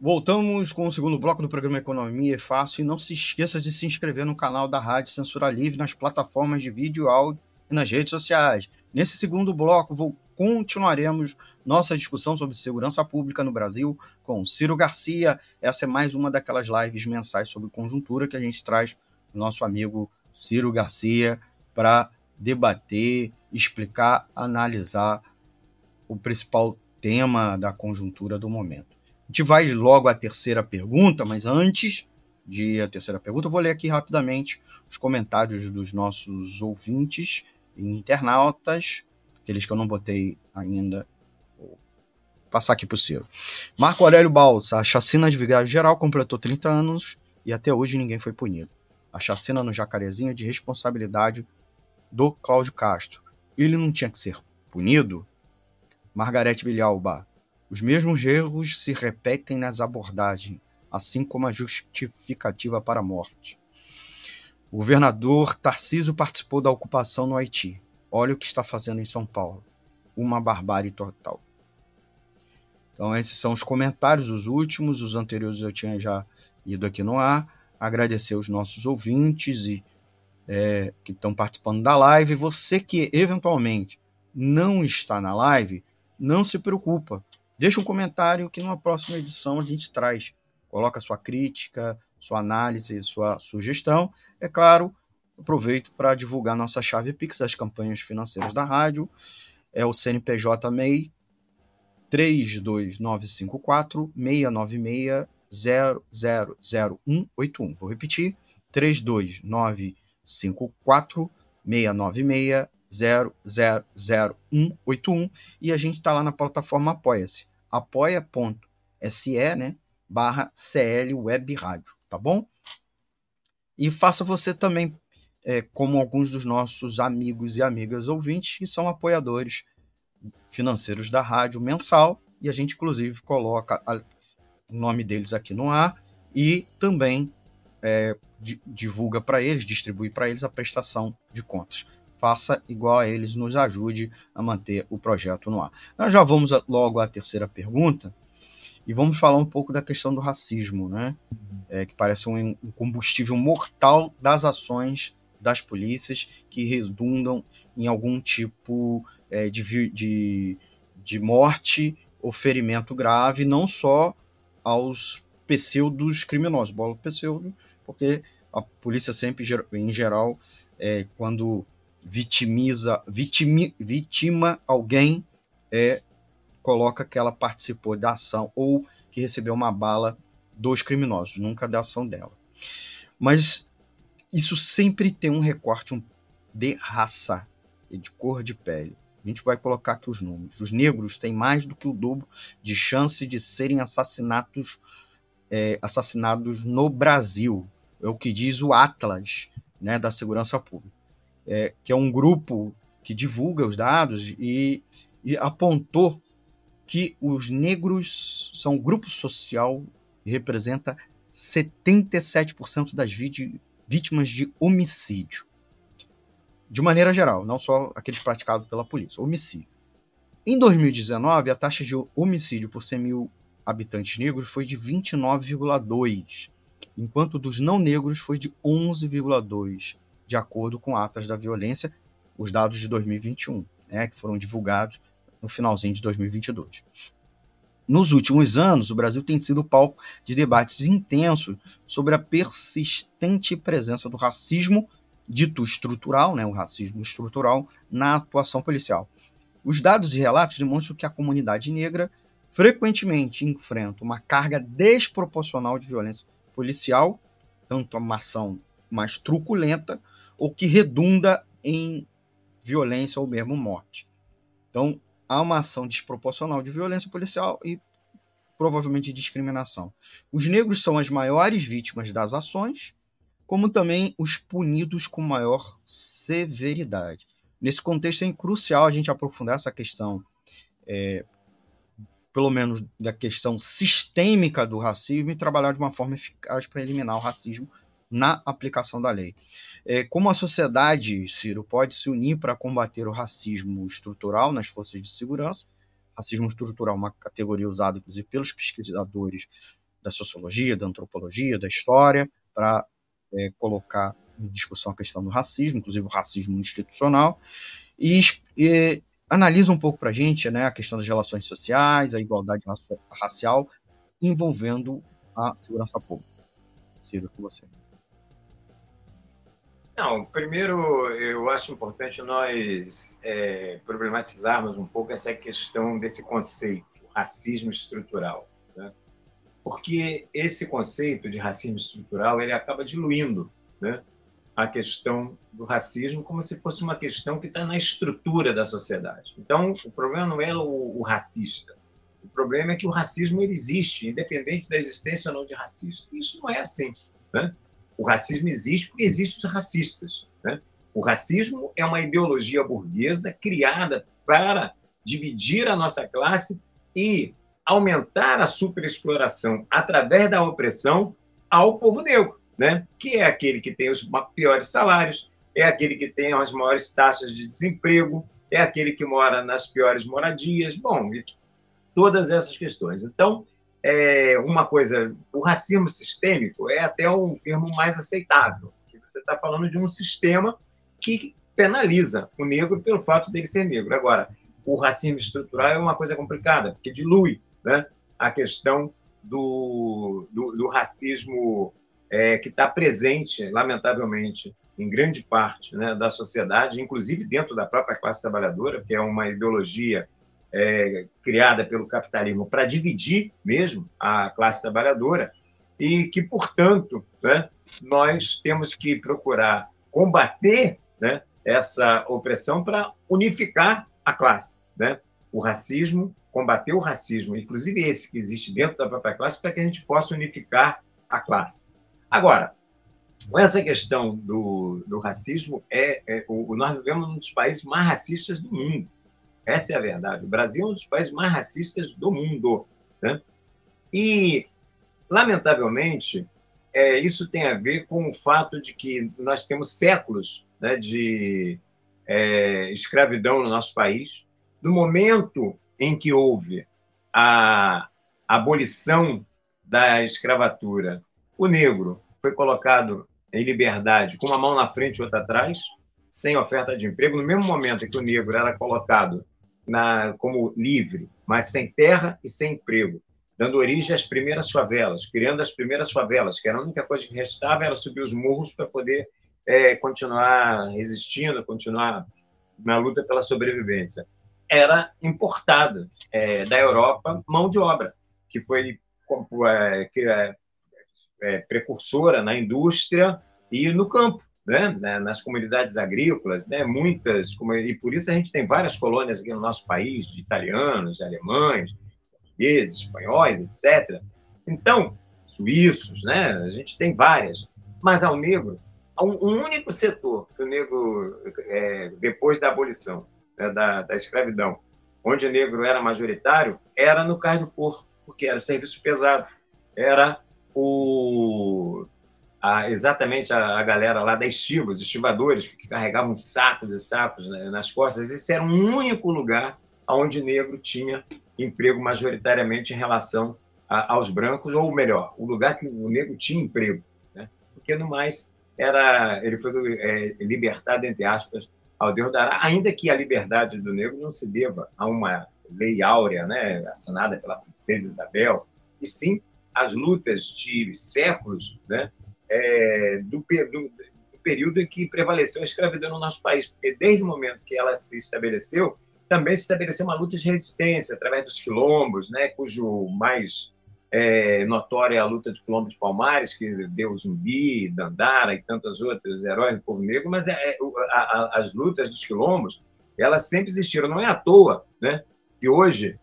Voltamos com o segundo bloco do programa Economia é Fácil e não se esqueça de se inscrever no canal da Rádio Censura Livre nas plataformas de vídeo áudio e nas redes sociais. Nesse segundo bloco, vou, continuaremos nossa discussão sobre segurança pública no Brasil com Ciro Garcia. Essa é mais uma daquelas lives mensais sobre conjuntura que a gente traz o nosso amigo Ciro Garcia para debater, explicar, analisar o principal tema da conjuntura do momento. A gente vai logo à terceira pergunta, mas antes de à terceira pergunta, eu vou ler aqui rapidamente os comentários dos nossos ouvintes e internautas, aqueles que eu não botei ainda. Vou passar aqui para o Ciro. Marco Aurélio Balsa, a chacina de Vigário Geral completou 30 anos e até hoje ninguém foi punido. A chacina no Jacarezinho é de responsabilidade do Cláudio Castro. Ele não tinha que ser punido? Margarete Bilhalba, os mesmos erros se repetem nas abordagens, assim como a justificativa para a morte. O governador Tarcísio participou da ocupação no Haiti. Olha o que está fazendo em São Paulo. Uma barbárie total. Então, esses são os comentários, os últimos, os anteriores eu tinha já ido aqui no ar. Agradecer os nossos ouvintes e é, que estão participando da live. Você que eventualmente não está na live, não se preocupa. Deixa um comentário que numa próxima edição a gente traz. Coloca sua crítica, sua análise, sua sugestão. É claro, aproveito para divulgar nossa chave Pix das campanhas financeiras da rádio. É o CNPJ MEI 32954 696 000181. Vou repetir: 32954 696 000181 e a gente está lá na plataforma Apoia-se apoia.se, né, barra CL Web Rádio, tá bom? E faça você também, é, como alguns dos nossos amigos e amigas ouvintes que são apoiadores financeiros da rádio mensal, e a gente inclusive coloca o nome deles aqui no ar e também é, divulga para eles, distribui para eles a prestação de contas. Faça igual a eles, nos ajude a manter o projeto no ar. Nós já vamos logo à terceira pergunta e vamos falar um pouco da questão do racismo, né? É, que parece um, um combustível mortal das ações das polícias que redundam em algum tipo é, de, de, de morte ou ferimento grave, não só aos pseudos criminosos, bola pseudo, porque a polícia sempre, em geral, é, quando vitimiza, vitimi, vitima alguém, é, coloca que ela participou da ação ou que recebeu uma bala dos criminosos, nunca da ação dela. Mas isso sempre tem um recorte de raça e de cor de pele. A gente vai colocar aqui os números. Os negros têm mais do que o dobro de chance de serem assassinados, é, assassinados no Brasil. É o que diz o Atlas né, da Segurança Pública, é, que é um grupo que divulga os dados e, e apontou que os negros são um grupo social que representa 77% das vítimas de homicídio de maneira geral, não só aqueles praticados pela polícia, homicídio. Em 2019, a taxa de homicídio por 100 mil habitantes negros foi de 29,2, enquanto dos não negros foi de 11,2, de acordo com atas da violência, os dados de 2021, né, que foram divulgados no finalzinho de 2022. Nos últimos anos, o Brasil tem sido palco de debates intensos sobre a persistente presença do racismo dito estrutural, né, o racismo estrutural, na atuação policial. Os dados e relatos demonstram que a comunidade negra frequentemente enfrenta uma carga desproporcional de violência policial, tanto uma ação mais truculenta, ou que redunda em violência ou mesmo morte. Então, há uma ação desproporcional de violência policial e provavelmente discriminação. Os negros são as maiores vítimas das ações, como também os punidos com maior severidade. Nesse contexto é crucial a gente aprofundar essa questão, é, pelo menos da questão sistêmica do racismo, e trabalhar de uma forma eficaz para eliminar o racismo na aplicação da lei. É, como a sociedade, Ciro, pode se unir para combater o racismo estrutural nas forças de segurança? Racismo estrutural uma categoria usada, inclusive, pelos pesquisadores da sociologia, da antropologia, da história, para é, colocar em discussão a questão do racismo, inclusive o racismo institucional, e, e analisa um pouco para a gente né, a questão das relações sociais, a igualdade racial, envolvendo a segurança pública. Ciro, com você. Não, primeiro eu acho importante nós é, problematizarmos um pouco essa questão desse conceito, racismo estrutural porque esse conceito de racismo estrutural ele acaba diluindo né, a questão do racismo como se fosse uma questão que está na estrutura da sociedade. Então, o problema não é o, o, racista. O problema é que o racismo existe, independente da existência ou não de racista. Isso não é assim. Né? O racismo existe porque existem os racistas. Né? O racismo é uma ideologia burguesa criada para dividir a nossa classe e aumentar a superexploração através da opressão ao povo negro, né? que é aquele que tem os piores salários, é aquele que tem as maiores taxas de desemprego, é aquele que mora nas piores moradias, bom, todas essas questões. Então, é uma coisa, o racismo sistêmico é até um termo mais aceitável, você está falando de um sistema que penaliza o negro pelo fato dele ser negro. Agora, o racismo estrutural é uma coisa complicada, porque dilui né, a questão do, do, do racismo é, que está presente, lamentavelmente, em grande parte né, da sociedade, inclusive dentro da própria classe trabalhadora, que é uma ideologia é, criada pelo capitalismo para dividir mesmo a classe trabalhadora, e que, portanto, né, nós temos que procurar combater né, essa opressão para unificar a classe. Né? O racismo combater o racismo, inclusive esse que existe dentro da própria classe, para que a gente possa unificar a classe. Agora, essa questão do, do racismo é, é o, nós vivemos um dos países mais racistas do mundo. Essa é a verdade. O Brasil é um dos países mais racistas do mundo. Né? E lamentavelmente, é, isso tem a ver com o fato de que nós temos séculos né, de é, escravidão no nosso país. No momento em que houve a abolição da escravatura, o negro foi colocado em liberdade com uma mão na frente e outra atrás, sem oferta de emprego. No mesmo momento em que o negro era colocado na, como livre, mas sem terra e sem emprego, dando origem às primeiras favelas, criando as primeiras favelas, que era a única coisa que restava era subir os morros para poder é, continuar resistindo, continuar na luta pela sobrevivência. Era importado é, da Europa mão de obra, que foi é, é, é, precursora na indústria e no campo né, né, nas comunidades agrícolas, né, muitas, e por isso a gente tem várias colônias aqui no nosso país, de italianos, de alemães, portugueses, espanhóis, etc. Então, suíços, né, a gente tem várias, mas ao negro, um, único setor que o negro, é, depois da abolição né, da, da escravidão, onde o negro era majoritário, era no cais do porto, porque era serviço pesado, era o a, exatamente a, a, galera lá da estiva, os estivadores, que carregavam sacos e sacos né, nas costas. Esse era um único lugar onde negro tinha emprego majoritariamente em relação a, aos brancos, ou melhor, o lugar que o negro tinha emprego. Né? Porque, no mais, era ele foi é, libertado, entre aspas, ao Deus dará, ainda que a liberdade do negro não se deva a uma lei áurea, né, assinada pela princesa Isabel, e sim as lutas de séculos né, é, do, do, do, período em que prevaleceu a escravidão no nosso país. Porque desde o momento que ela se estabeleceu, também se estabeleceu uma luta de resistência através dos quilombos, né, cujo mais é, notória é a luta do quilombo de Palmares, que deu Zumbi, Dandara e tantos outros heróis do povo negro, mas é, é a, a, as lutas dos quilombos, elas sempre existiram, não é à toa, né, que hoje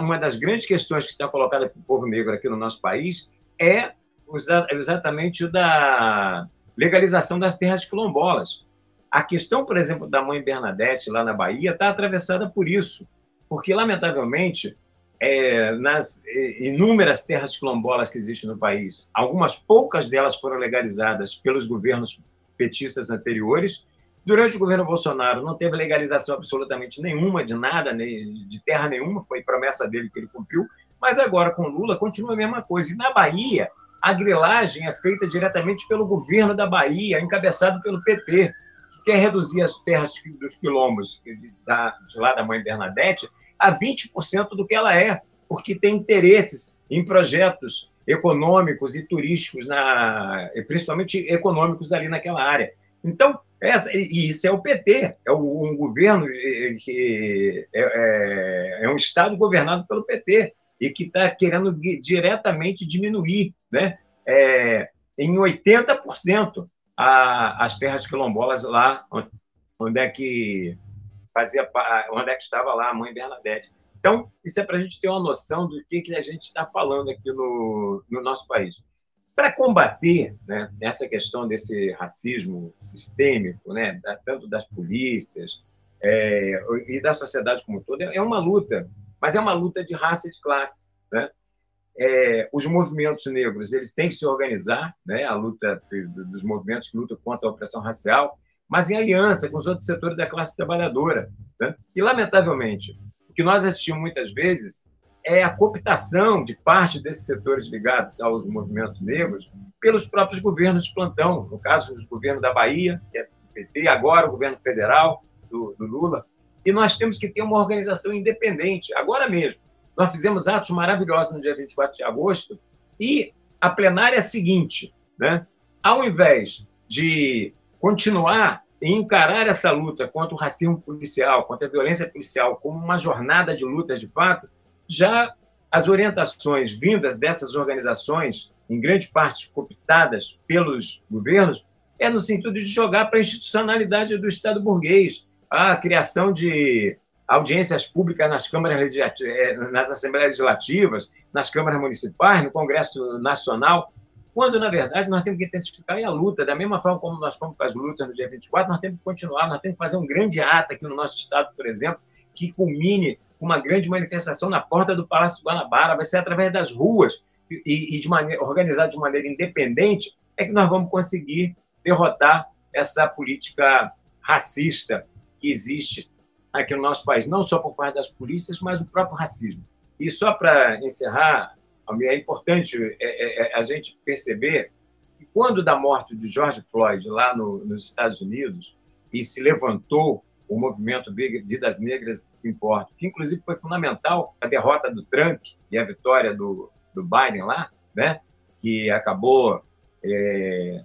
uma das grandes questões que está colocada para o povo negro aqui no nosso país é exatamente o da legalização das terras quilombolas. A questão, por exemplo, da mãe Bernadette lá na Bahia está atravessada por isso, porque, lamentavelmente, é, nas inúmeras terras quilombolas que existem no país, algumas poucas delas foram legalizadas pelos governos petistas anteriores. Durante o governo Bolsonaro não teve legalização absolutamente nenhuma de nada, de terra nenhuma, foi promessa dele que ele cumpriu, mas agora com Lula continua a mesma coisa. E na Bahia, a grilagem é feita diretamente pelo governo da Bahia, encabeçado pelo PT, que quer reduzir as terras dos quilombos de, lá da mãe Bernadette a 20% do que ela é, porque tem interesses em projetos econômicos e turísticos, na, principalmente econômicos ali naquela área. Então, essa, e isso é o PT, é um governo que é, é, é um Estado governado pelo PT e que está querendo diretamente diminuir né, é, em 80% a, as terras quilombolas lá onde é que fazia onde é que estava lá a mãe Bernadette. Então, isso é para a gente ter uma noção do que, que a gente está falando aqui no, no nosso país. Para combater né, essa questão desse racismo sistêmico, né, tanto das polícias é, e da sociedade como um todo, é uma luta mas é uma luta de raça e de classe. Né? É, os movimentos negros eles têm que se organizar, né? a luta dos movimentos que lutam contra a opressão racial, mas em aliança com os outros setores da classe trabalhadora. Né? E, lamentavelmente, o que nós assistimos muitas vezes é a cooptação de parte desses setores ligados aos movimentos negros pelos próprios governos de plantão, no caso, os governos da Bahia, que é PT, agora o governo federal do, do Lula, e nós temos que ter uma organização independente, agora mesmo. Nós fizemos atos maravilhosos no dia 24 de agosto e a plenária é seguinte, né? ao invés de continuar e encarar essa luta contra o racismo policial, contra a violência policial, como uma jornada de lutas de fato, já as orientações vindas dessas organizações, em grande parte cooptadas pelos governos, é no sentido de jogar para a institucionalidade do Estado burguês, a criação de audiências públicas nas câmaras eh, nas assembleias legislativas, nas câmaras municipais, no Congresso Nacional, quando, na verdade, nós temos que intensificar a luta, da mesma forma como nós fomos para as lutas no dia 24, nós temos que continuar, nós temos que fazer um grande ato aqui no nosso estado, por exemplo, que culmine uma grande manifestação na porta do Palácio do Guanabara, vai ser através das ruas e, e de maneira organizado de maneira independente, é que nós vamos conseguir derrotar essa política racista que existe aqui no nosso país, não só por parte das polícias, mas o próprio racismo. E só para encerrar, é importante é, é, é, a gente perceber que quando da morte de George Floyd lá no, nos Estados Unidos e se levantou o movimento Vidas Negras Importam, que inclusive foi fundamental a derrota do Trump e a vitória do, do Biden lá, né? que acabou é,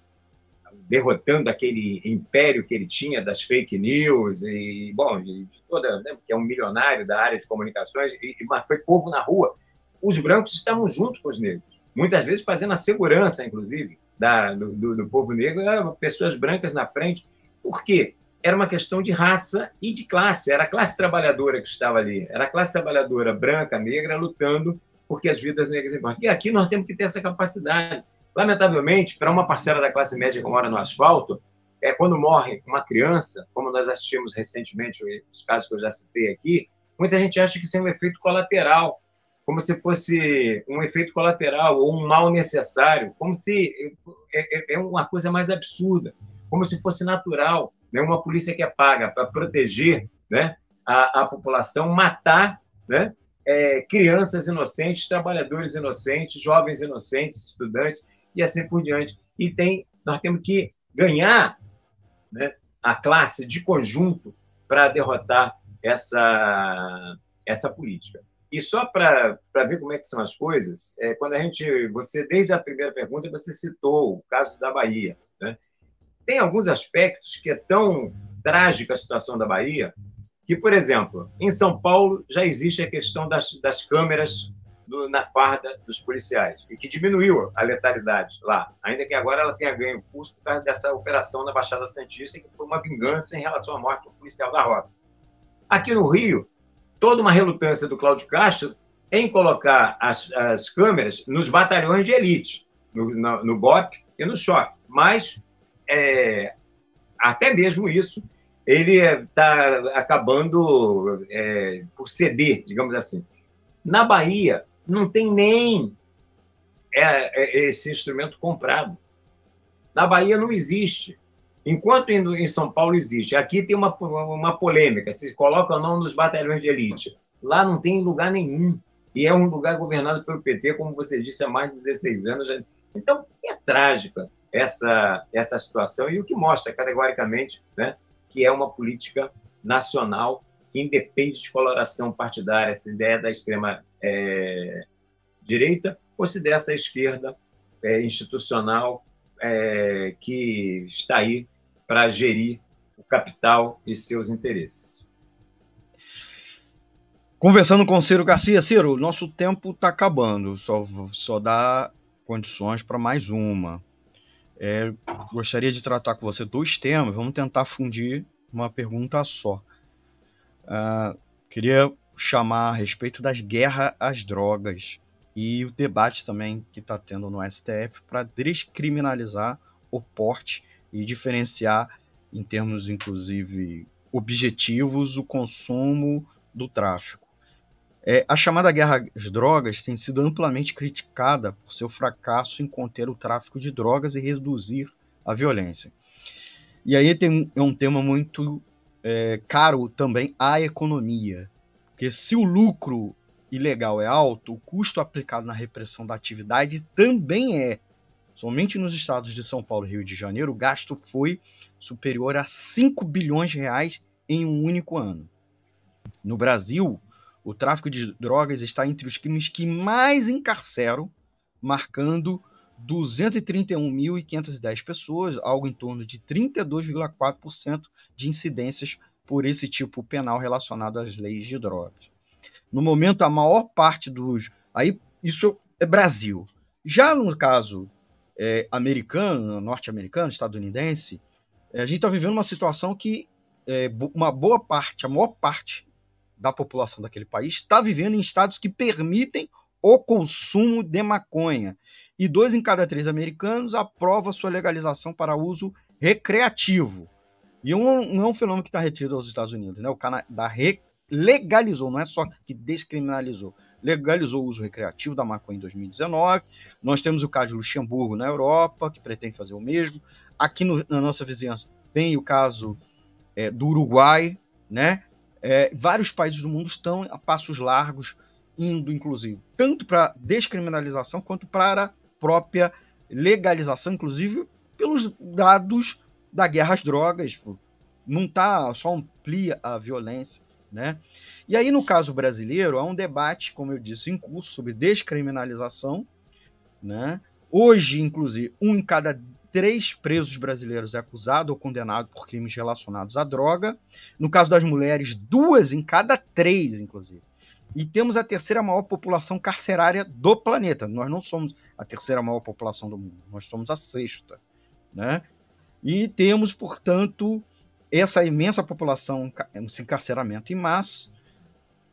derrotando aquele império que ele tinha das fake news e, bom, de toda, né, que é um milionário da área de comunicações, e, mas foi povo na rua. Os brancos estavam junto com os negros, muitas vezes fazendo a segurança, inclusive, da, do, do, do povo negro, pessoas brancas na frente. Por quê? Era uma questão de raça e de classe, era a classe trabalhadora que estava ali, era a classe trabalhadora branca, negra, lutando porque as vidas negras importam. E aqui nós temos que ter essa capacidade Lamentavelmente, para uma parcela da classe média que mora no asfalto, é quando morre uma criança, como nós assistimos recentemente os casos que eu já citei aqui, muita gente acha que isso é um efeito colateral, como se fosse um efeito colateral ou um mal necessário, como se é, é, é uma coisa mais absurda, como se fosse natural, né? uma polícia que é paga para proteger né, a, a população, matar né, é, crianças inocentes, trabalhadores inocentes, jovens inocentes, estudantes e assim por diante. E tem, nós temos que ganhar né, a classe de conjunto para derrotar essa, essa política. E só para ver como é que são as coisas, é, quando a gente, você desde a primeira pergunta você citou o caso da Bahia, né? Tem alguns aspectos que é tão trágica a situação da Bahia que, por exemplo, em São Paulo já existe a questão das, das câmeras do, na farda dos policiais, e que diminuiu a letalidade lá, ainda que agora ela tenha ganho custo por causa dessa operação na Baixada Santista, que foi uma vingança em relação à morte do policial da rota. Aqui no Rio, toda uma relutância do Cláudio Castro em colocar as, as câmeras nos batalhões de elite, no, no, no BOP e no choque. Mas, é, até mesmo isso, ele está acabando é, por ceder, digamos assim. Na Bahia, não tem nem é, é, esse instrumento comprado. Na Bahia não existe. Enquanto em São Paulo existe. Aqui tem uma, uma polêmica, se coloca ou não nos batalhões de elite. Lá não tem lugar nenhum. E é um lugar governado pelo PT, como você disse, há mais de 16 anos. Então, é trágica essa, essa situação e o que mostra categoricamente né, que é uma política nacional que independe de coloração partidária, essa ideia da extrema é, direita ou se dessa esquerda é, institucional é, que está aí para gerir o capital e seus interesses. Conversando com Ciro Garcia, Ciro, nosso tempo está acabando, só, só dá condições para mais uma. É, gostaria de tratar com você dois temas, vamos tentar fundir uma pergunta só. Uh, queria chamar a respeito das guerras às drogas e o debate também que está tendo no STF para descriminalizar o porte e diferenciar, em termos inclusive objetivos, o consumo do tráfico. É, a chamada guerra às drogas tem sido amplamente criticada por seu fracasso em conter o tráfico de drogas e reduzir a violência. E aí tem, é um tema muito é, caro também à economia. Porque se o lucro ilegal é alto, o custo aplicado na repressão da atividade também é. Somente nos estados de São Paulo e Rio de Janeiro, o gasto foi superior a 5 bilhões de reais em um único ano. No Brasil, o tráfico de drogas está entre os crimes que mais encarceram, marcando 231.510 pessoas, algo em torno de 32,4% de incidências por esse tipo penal relacionado às leis de drogas. No momento, a maior parte dos. Aí, isso é Brasil. Já no caso é, americano, norte-americano, estadunidense, é, a gente está vivendo uma situação que é, uma boa parte, a maior parte da população daquele país está vivendo em estados que permitem o consumo de maconha. E dois em cada três americanos aprovam sua legalização para uso recreativo. E um, é um fenômeno que está retido aos Estados Unidos, né? O Canadá legalizou, não é só que descriminalizou, legalizou o uso recreativo da maconha em 2019. Nós temos o caso de Luxemburgo na Europa, que pretende fazer o mesmo. Aqui no, na nossa vizinhança tem o caso é, do Uruguai, né? É, vários países do mundo estão a passos largos, indo, inclusive, tanto para descriminalização quanto para a própria legalização, inclusive pelos dados da guerra às drogas. Não tá, só amplia a violência, né? E aí, no caso brasileiro, há um debate, como eu disse, em curso sobre descriminalização, né? Hoje, inclusive, um em cada três presos brasileiros é acusado ou condenado por crimes relacionados à droga. No caso das mulheres, duas em cada três, inclusive. E temos a terceira maior população carcerária do planeta. Nós não somos a terceira maior população do mundo, nós somos a sexta. Né? E temos, portanto, essa imensa população, esse encarceramento em massa,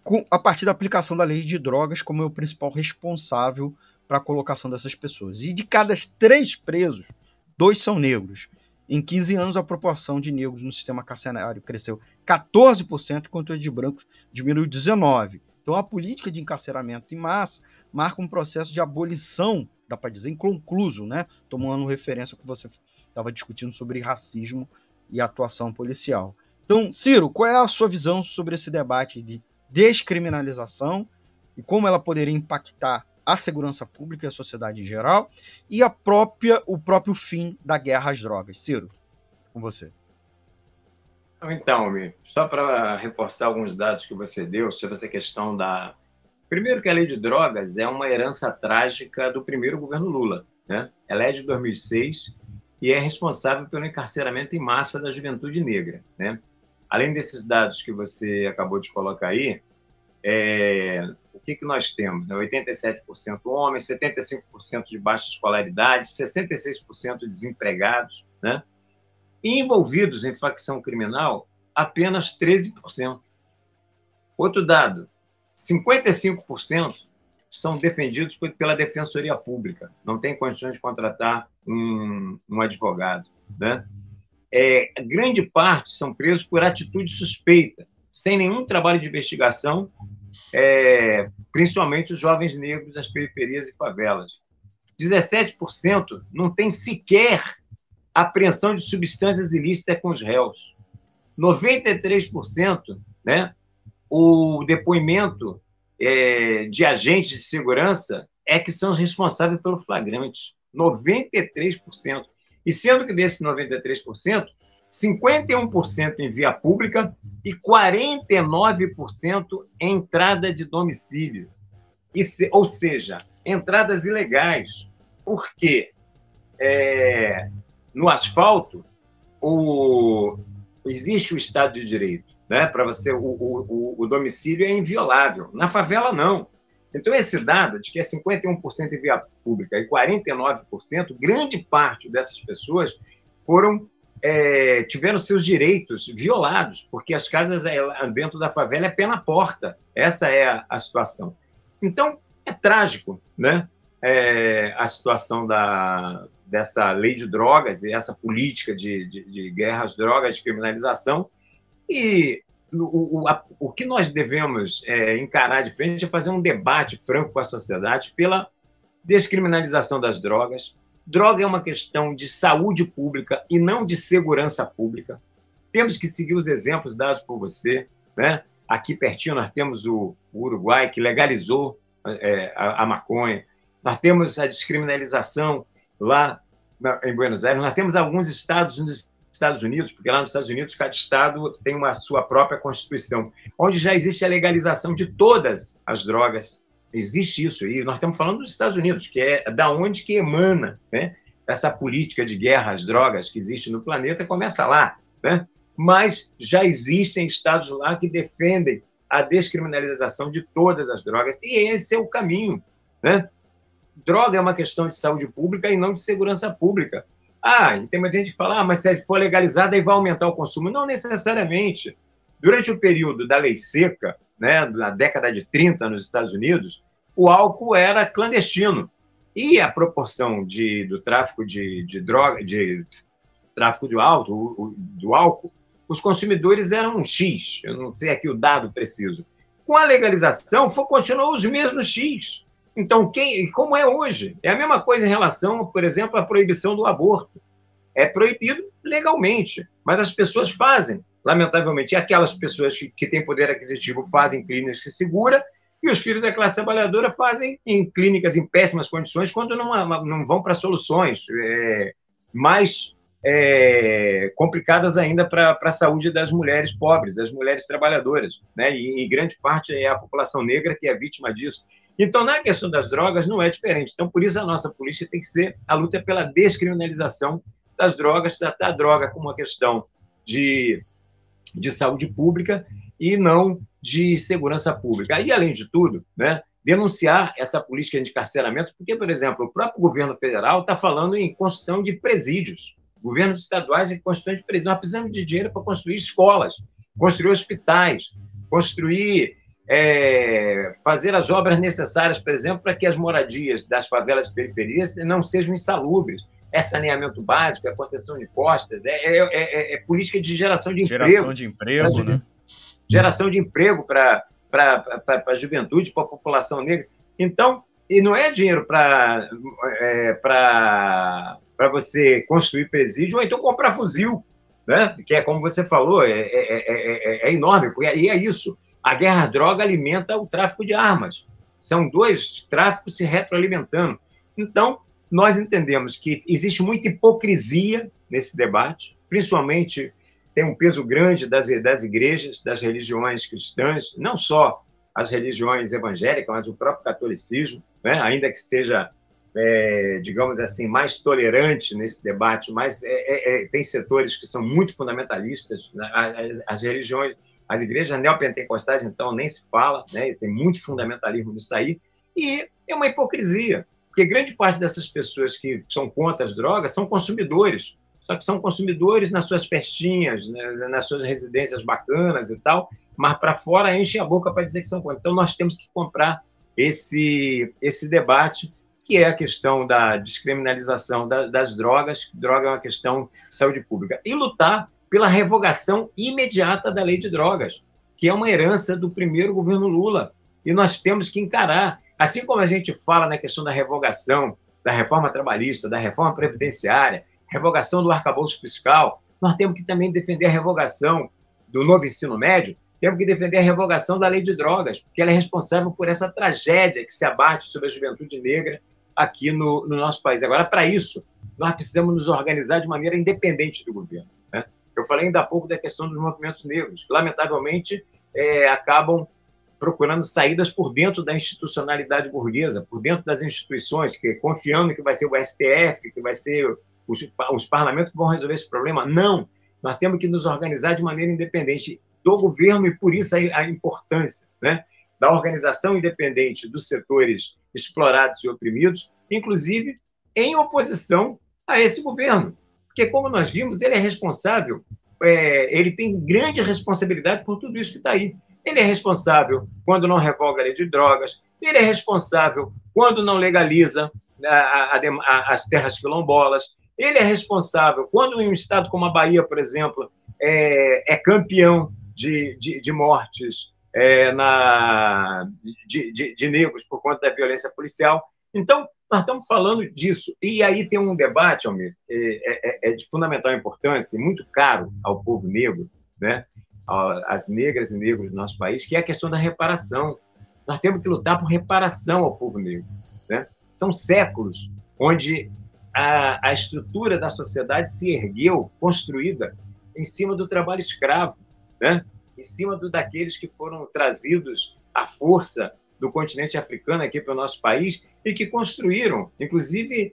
com, a partir da aplicação da lei de drogas como é o principal responsável para a colocação dessas pessoas. E de cada três presos, dois são negros. Em 15 anos, a proporção de negros no sistema carcerário cresceu 14%, enquanto a de brancos diminuiu 19%. Então, a política de encarceramento em massa marca um processo de abolição, dá para dizer, inconcluso, né? tomando referência ao que você estava discutindo sobre racismo e atuação policial. Então, Ciro, qual é a sua visão sobre esse debate de descriminalização e como ela poderia impactar a segurança pública e a sociedade em geral, e a própria, o próprio fim da guerra às drogas. Ciro, com você. Então, só para reforçar alguns dados que você deu sobre essa questão da. Primeiro, que a lei de drogas é uma herança trágica do primeiro governo Lula. Né? Ela é de 2006 e é responsável pelo encarceramento em massa da juventude negra. Né? Além desses dados que você acabou de colocar aí, é, o que, que nós temos? 87% né? homens, 75% de baixa escolaridade, 66% desempregados, né? E envolvidos em facção criminal, apenas 13%. Outro dado, 55% são defendidos pela Defensoria Pública, não tem condições de contratar um, um advogado. Né? É, grande parte são presos por atitude suspeita, sem nenhum trabalho de investigação, é, principalmente os jovens negros das periferias e favelas. 17% não tem sequer apreensão de substâncias ilícitas com os réus. 93%, né, o depoimento é, de agentes de segurança é que são responsáveis pelo flagrante. 93%. E sendo que desses 93%, 51% em via pública e 49% em entrada de domicílio. Se, ou seja, entradas ilegais. Porque é, no asfalto o, existe o Estado de Direito. Né? Para você, o, o, o domicílio é inviolável. Na favela, não. Então, esse dado de que é 51% em via pública e 49%, grande parte dessas pessoas foram é, tiveram seus direitos violados, porque as casas é, dentro da favela é pé na porta. Essa é a, a situação. Então, é trágico né? É, a situação da, dessa lei de drogas e essa política de, de, de guerra às drogas, de criminalização. E o, o, a, o que nós devemos é, encarar de frente é fazer um debate franco com a sociedade pela descriminalização das drogas, Droga é uma questão de saúde pública e não de segurança pública. Temos que seguir os exemplos dados por você. Né? Aqui pertinho nós temos o, Uruguai, que legalizou é, a, a, maconha. Nós temos a descriminalização lá em Buenos Aires. Nós temos alguns estados nos Estados Unidos, porque lá nos Estados Unidos cada estado tem uma sua própria constituição, onde já existe a legalização de todas as drogas Existe isso aí. Nós estamos falando dos Estados Unidos, que é da onde que emana né? essa política de guerra às drogas que existe no planeta, começa lá. Né? Mas já existem estados lá que defendem a descriminalização de todas as drogas, e esse é o caminho. Né? Droga é uma questão de saúde pública e não de segurança pública. Ah, tem muita gente que fala, ah, mas se for legalizada, aí vai aumentar o consumo. Não necessariamente. Durante o período da lei seca, né, na década de 30 nos Estados Unidos, o álcool era clandestino. E a proporção de, do tráfico de, de droga, de tráfico de álcool, do álcool, os consumidores eram um X, eu não sei aqui o dado preciso, Com a legalização, for, continuou os mesmos X. Então, quem, como é hoje? É a mesma coisa em relação, por exemplo, à proibição do aborto. É proibido legalmente, mas as pessoas fazem, lamentavelmente. E aquelas pessoas que, que têm poder aquisitivo fazem clínicas que segura e os filhos da classe trabalhadora fazem em clínicas em péssimas condições quando não, não vão para soluções é, mais é, complicadas ainda para a saúde das mulheres pobres, das mulheres trabalhadoras, né? E em grande parte é a população negra que é vítima disso. Então, na questão das drogas, não é diferente. Então, por isso, a nossa polícia tem que ser a luta pela descriminalização das drogas, tratar a droga como uma questão de, de saúde pública e não de segurança pública. E, além de tudo, né, denunciar essa política de encarceramento, porque, por exemplo, o próprio governo federal está falando em construção de presídios, governos estaduais em construção de presídios. Nós precisamos de dinheiro para construir escolas, construir hospitais, construir é, fazer as obras necessárias, por exemplo, para que as moradias das favelas e periferias não sejam insalubres. É saneamento básico, é proteção de costas, é, é, é, é política de geração de geração emprego. de emprego, né? Geração de emprego para a juventude, para a população negra. Então, e não é dinheiro para é, você construir presídio ou então comprar fuzil, né? que é como você falou, é, é, é enorme. E é isso. A guerra à droga alimenta o tráfico de armas. São dois tráficos se retroalimentando. Então, nós entendemos que existe muita hipocrisia nesse debate, principalmente tem um peso grande das, das igrejas, das religiões cristãs, não só as religiões evangélicas, mas o próprio catolicismo, né? ainda que seja, é, digamos assim, mais tolerante nesse debate, mas é, é, é tem setores que são muito fundamentalistas, né? as, as religiões as igrejas neopentecostais, então, nem se fala, né? tem muito fundamentalismo nisso aí, e é uma hipocrisia, porque grande parte dessas pessoas que são contra as drogas são consumidores, só que são consumidores nas suas festinhas, né? nas suas residências bacanas e tal, mas para fora enchem a boca para dizer que são contra. Então, nós temos que comprar esse, esse debate, que é a questão da descriminalização das drogas, droga é uma questão de saúde pública, e lutar pela revogação imediata da lei de drogas, que é uma herança do primeiro governo Lula. E nós temos que encarar, assim como a gente fala na questão da revogação da reforma trabalhista, da reforma previdenciária, revogação do arcabouço fiscal, nós temos que também defender a revogação do novo ensino médio, temos que defender a revogação da lei de drogas, porque ela é responsável por essa tragédia que se abate sobre a juventude negra aqui no, no nosso país. Agora, para isso, nós precisamos nos organizar de maneira independente do governo. Eu falei ainda há pouco da questão dos movimentos negros, que, lamentavelmente, é, acabam procurando saídas por dentro da institucionalidade burguesa, por dentro das instituições, que confiando que vai ser o STF, que vai ser os, os parlamentos que vão resolver esse problema. Não! Nós temos que nos organizar de maneira independente do governo e, por isso, a, a importância né, da organização independente dos setores explorados e oprimidos, inclusive em oposição a esse governo. Porque, como nós vimos, ele é responsável, é, ele tem grande responsabilidade por tudo isso que está aí. Ele é responsável quando não revoga a lei de drogas, ele é responsável quando não legaliza a, a, a, as terras quilombolas, ele é responsável quando em um estado como a Bahia, por exemplo, é, é campeão de, de, de mortes é, na, de, de, de negros por conta da violência policial. Então, nós estamos falando disso. E aí tem um debate, Almir, é, é, é de fundamental importância, muito caro ao povo negro, né? às negras e negros do nosso país, que é a questão da reparação. Nós temos que lutar por reparação ao povo negro. Né? São séculos onde a, a estrutura da sociedade se ergueu, construída em cima do trabalho escravo, né? em cima do, daqueles que foram trazidos à força do continente africano aqui para o nosso país e que construíram, inclusive,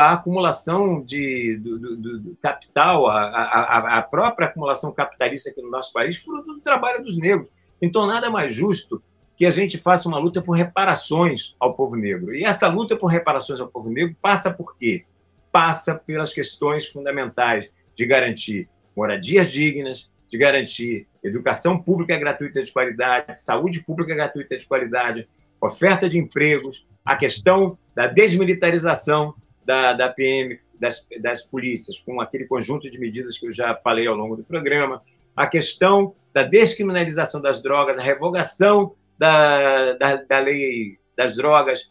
a acumulação de, do, do, do capital, a, a, a, própria acumulação capitalista aqui no nosso país, fruto do trabalho dos negros. Então, nada mais justo que a gente faça uma luta por reparações ao povo negro. E essa luta por reparações ao povo negro passa por quê? Passa pelas questões fundamentais de garantir moradias dignas, de garantir educação pública gratuita de qualidade, saúde pública gratuita de qualidade, oferta de empregos, a questão da desmilitarização da, da PM, das, das polícias, com aquele conjunto de medidas que eu já falei ao longo do programa, a questão da descriminalização das drogas, a revogação da, da, da lei das drogas,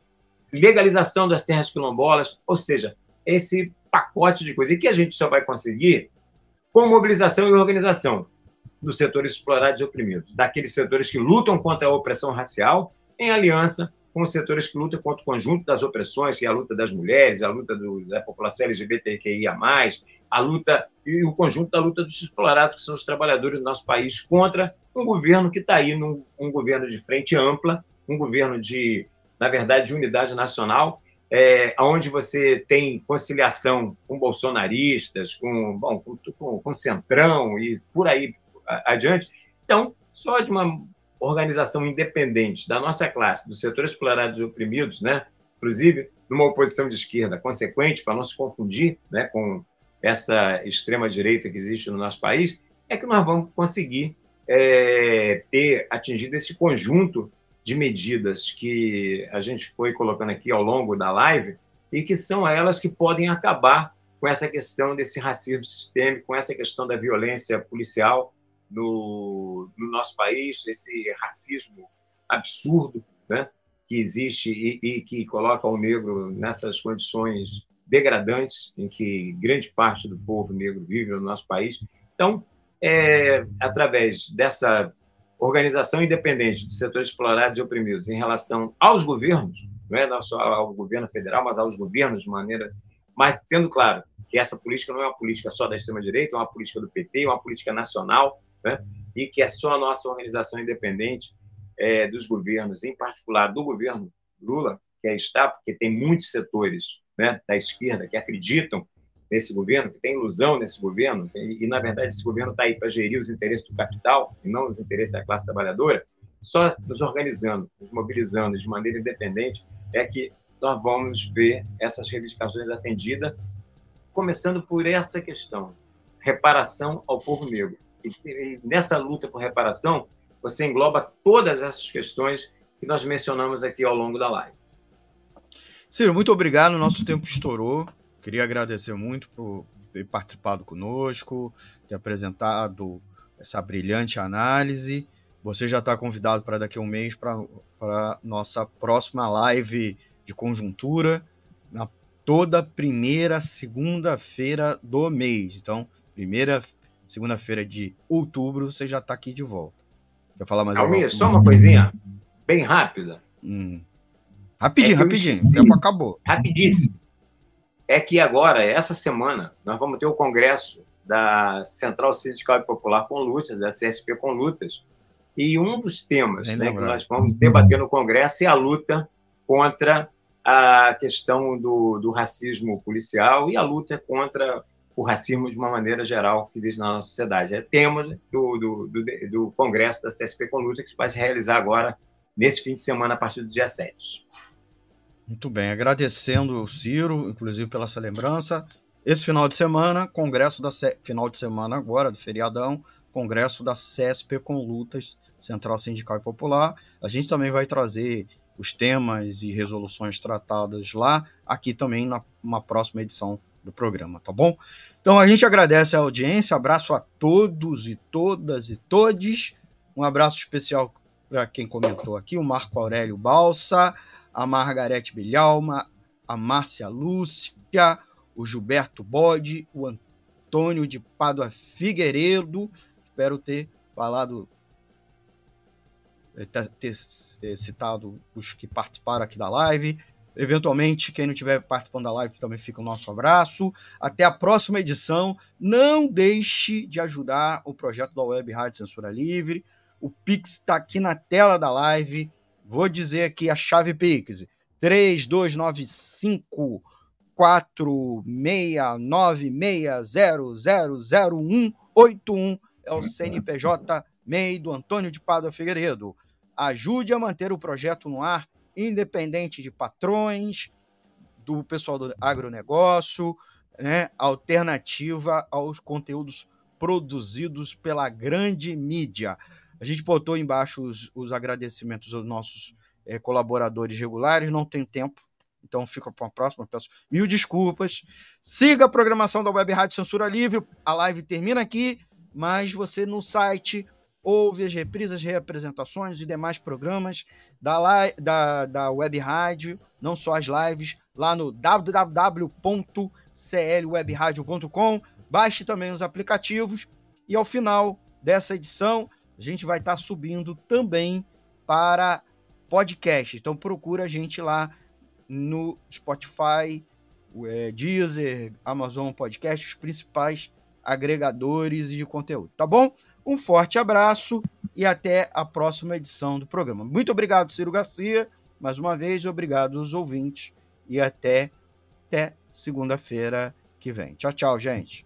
legalização das terras quilombolas, ou seja, esse pacote de coisas. E que a gente só vai conseguir com mobilização e organização dos setores explorados e oprimidos, daqueles setores que lutam contra a opressão racial, em aliança com os setores que lutam contra o conjunto das opressões, que é a luta das mulheres, a luta do, da população LGBTQIA+, a luta e o conjunto da luta dos explorados, que são os trabalhadores do nosso país, contra um governo que está aí, num, um governo de frente ampla, um governo de, na verdade, de unidade nacional, é, onde você tem conciliação com bolsonaristas, com, bom, com, com, com centrão e por aí adiante. Então, só de uma organização independente da nossa classe, dos setores explorados e oprimidos, né? inclusive numa oposição de esquerda consequente, para não se confundir né, com essa extrema-direita que existe no nosso país, é que nós vamos conseguir é, ter atingido esse conjunto de medidas que a gente foi colocando aqui ao longo da live e que são elas que podem acabar com essa questão desse racismo sistêmico, com essa questão da violência policial no, no nosso país, esse racismo absurdo né, que existe e, e que coloca o negro nessas condições degradantes em que grande parte do povo negro vive no nosso país. Então, é, através dessa organização independente dos setores explorados e oprimidos em relação aos governos, não é só ao governo federal, mas aos governos de maneira. Mas tendo claro que essa política não é uma política só da extrema-direita, é uma política do PT, é uma política nacional, né? e que é só a nossa organização independente é, dos governos, em particular do governo Lula, que é está, porque tem muitos setores né, da esquerda que acreditam nesse governo, que tem ilusão nesse governo, e, na verdade esse governo está aí para gerir os interesses do capital e não os interesses da classe trabalhadora, só nos organizando, nos mobilizando de maneira independente, é que nós vamos ver essas reivindicações atendidas, começando por essa questão, reparação ao povo negro. E nessa luta por reparação, você engloba todas essas questões que nós mencionamos aqui ao longo da live. Ciro, muito obrigado. Nosso tempo estourou. Queria agradecer muito por ter participado conosco, ter apresentado essa brilhante análise. Você já está convidado para daqui a um mês para nossa próxima live de conjuntura, na toda primeira segunda-feira do mês. Então, primeira segunda-feira de outubro, você já está aqui de volta. Quer falar mais Calminha, alguma? só uma coisinha bem rápida. Hum. Rapidinho, é rapidinho. O tempo acabou. Rapidíssimo é que agora, essa semana, nós vamos ter o congresso da Central Sindical e Popular com Lutas, da CSP com Lutas, e um dos temas né, que nós vamos debater no congresso é a luta contra a questão do, do racismo policial e a luta contra o racismo de uma maneira geral que existe na nossa sociedade. É tema do, do, do, do congresso da CSP com Lutas que vai se realizar agora, nesse fim de semana, a partir do dia 7. Muito bem, agradecendo o Ciro, inclusive, pela essa lembrança. Esse final de semana, congresso da final de semana agora, do feriadão, congresso da CESP com lutas, Central Sindical e Popular. A gente também vai trazer os temas e resoluções tratadas lá, aqui também na uma próxima edição do programa, tá bom? Então a gente agradece a audiência, abraço a todos e todas e todes. Um abraço especial para quem comentou aqui, o Marco Aurélio Balsa, a Margarete Bilhalma, a Márcia Lúcia, o Gilberto Bode, o Antônio de Pádua Figueiredo. Espero ter falado, eh, ter eh, citado os que participaram aqui da live. Eventualmente, quem não estiver participando da live também fica o nosso abraço. Até a próxima edição. Não deixe de ajudar o projeto da Web Rádio Censura Livre. O Pix está aqui na tela da live. Vou dizer aqui a chave Pix: 3295 46960000181 é o CNPJ MEI do Antônio de Pada Figueiredo. Ajude a manter o projeto no ar, independente de patrões, do pessoal do agronegócio, né, alternativa aos conteúdos produzidos pela grande mídia. A gente botou embaixo os, os agradecimentos aos nossos é, colaboradores regulares, não tem tempo, então fica para uma próxima. Peço mil desculpas. Siga a programação da Web Rádio Censura Livre. A live termina aqui, mas você no site ouve as reprises, reapresentações e demais programas da, da, da Web Rádio, não só as lives, lá no www.clwebradio.com. Baixe também os aplicativos e ao final dessa edição a gente vai estar tá subindo também para podcast. Então procura a gente lá no Spotify, é, Deezer, Amazon Podcast, os principais agregadores de conteúdo, tá bom? Um forte abraço e até a próxima edição do programa. Muito obrigado, Ciro Garcia. Mais uma vez, obrigado aos ouvintes e até, até segunda-feira que vem. Tchau, tchau, gente.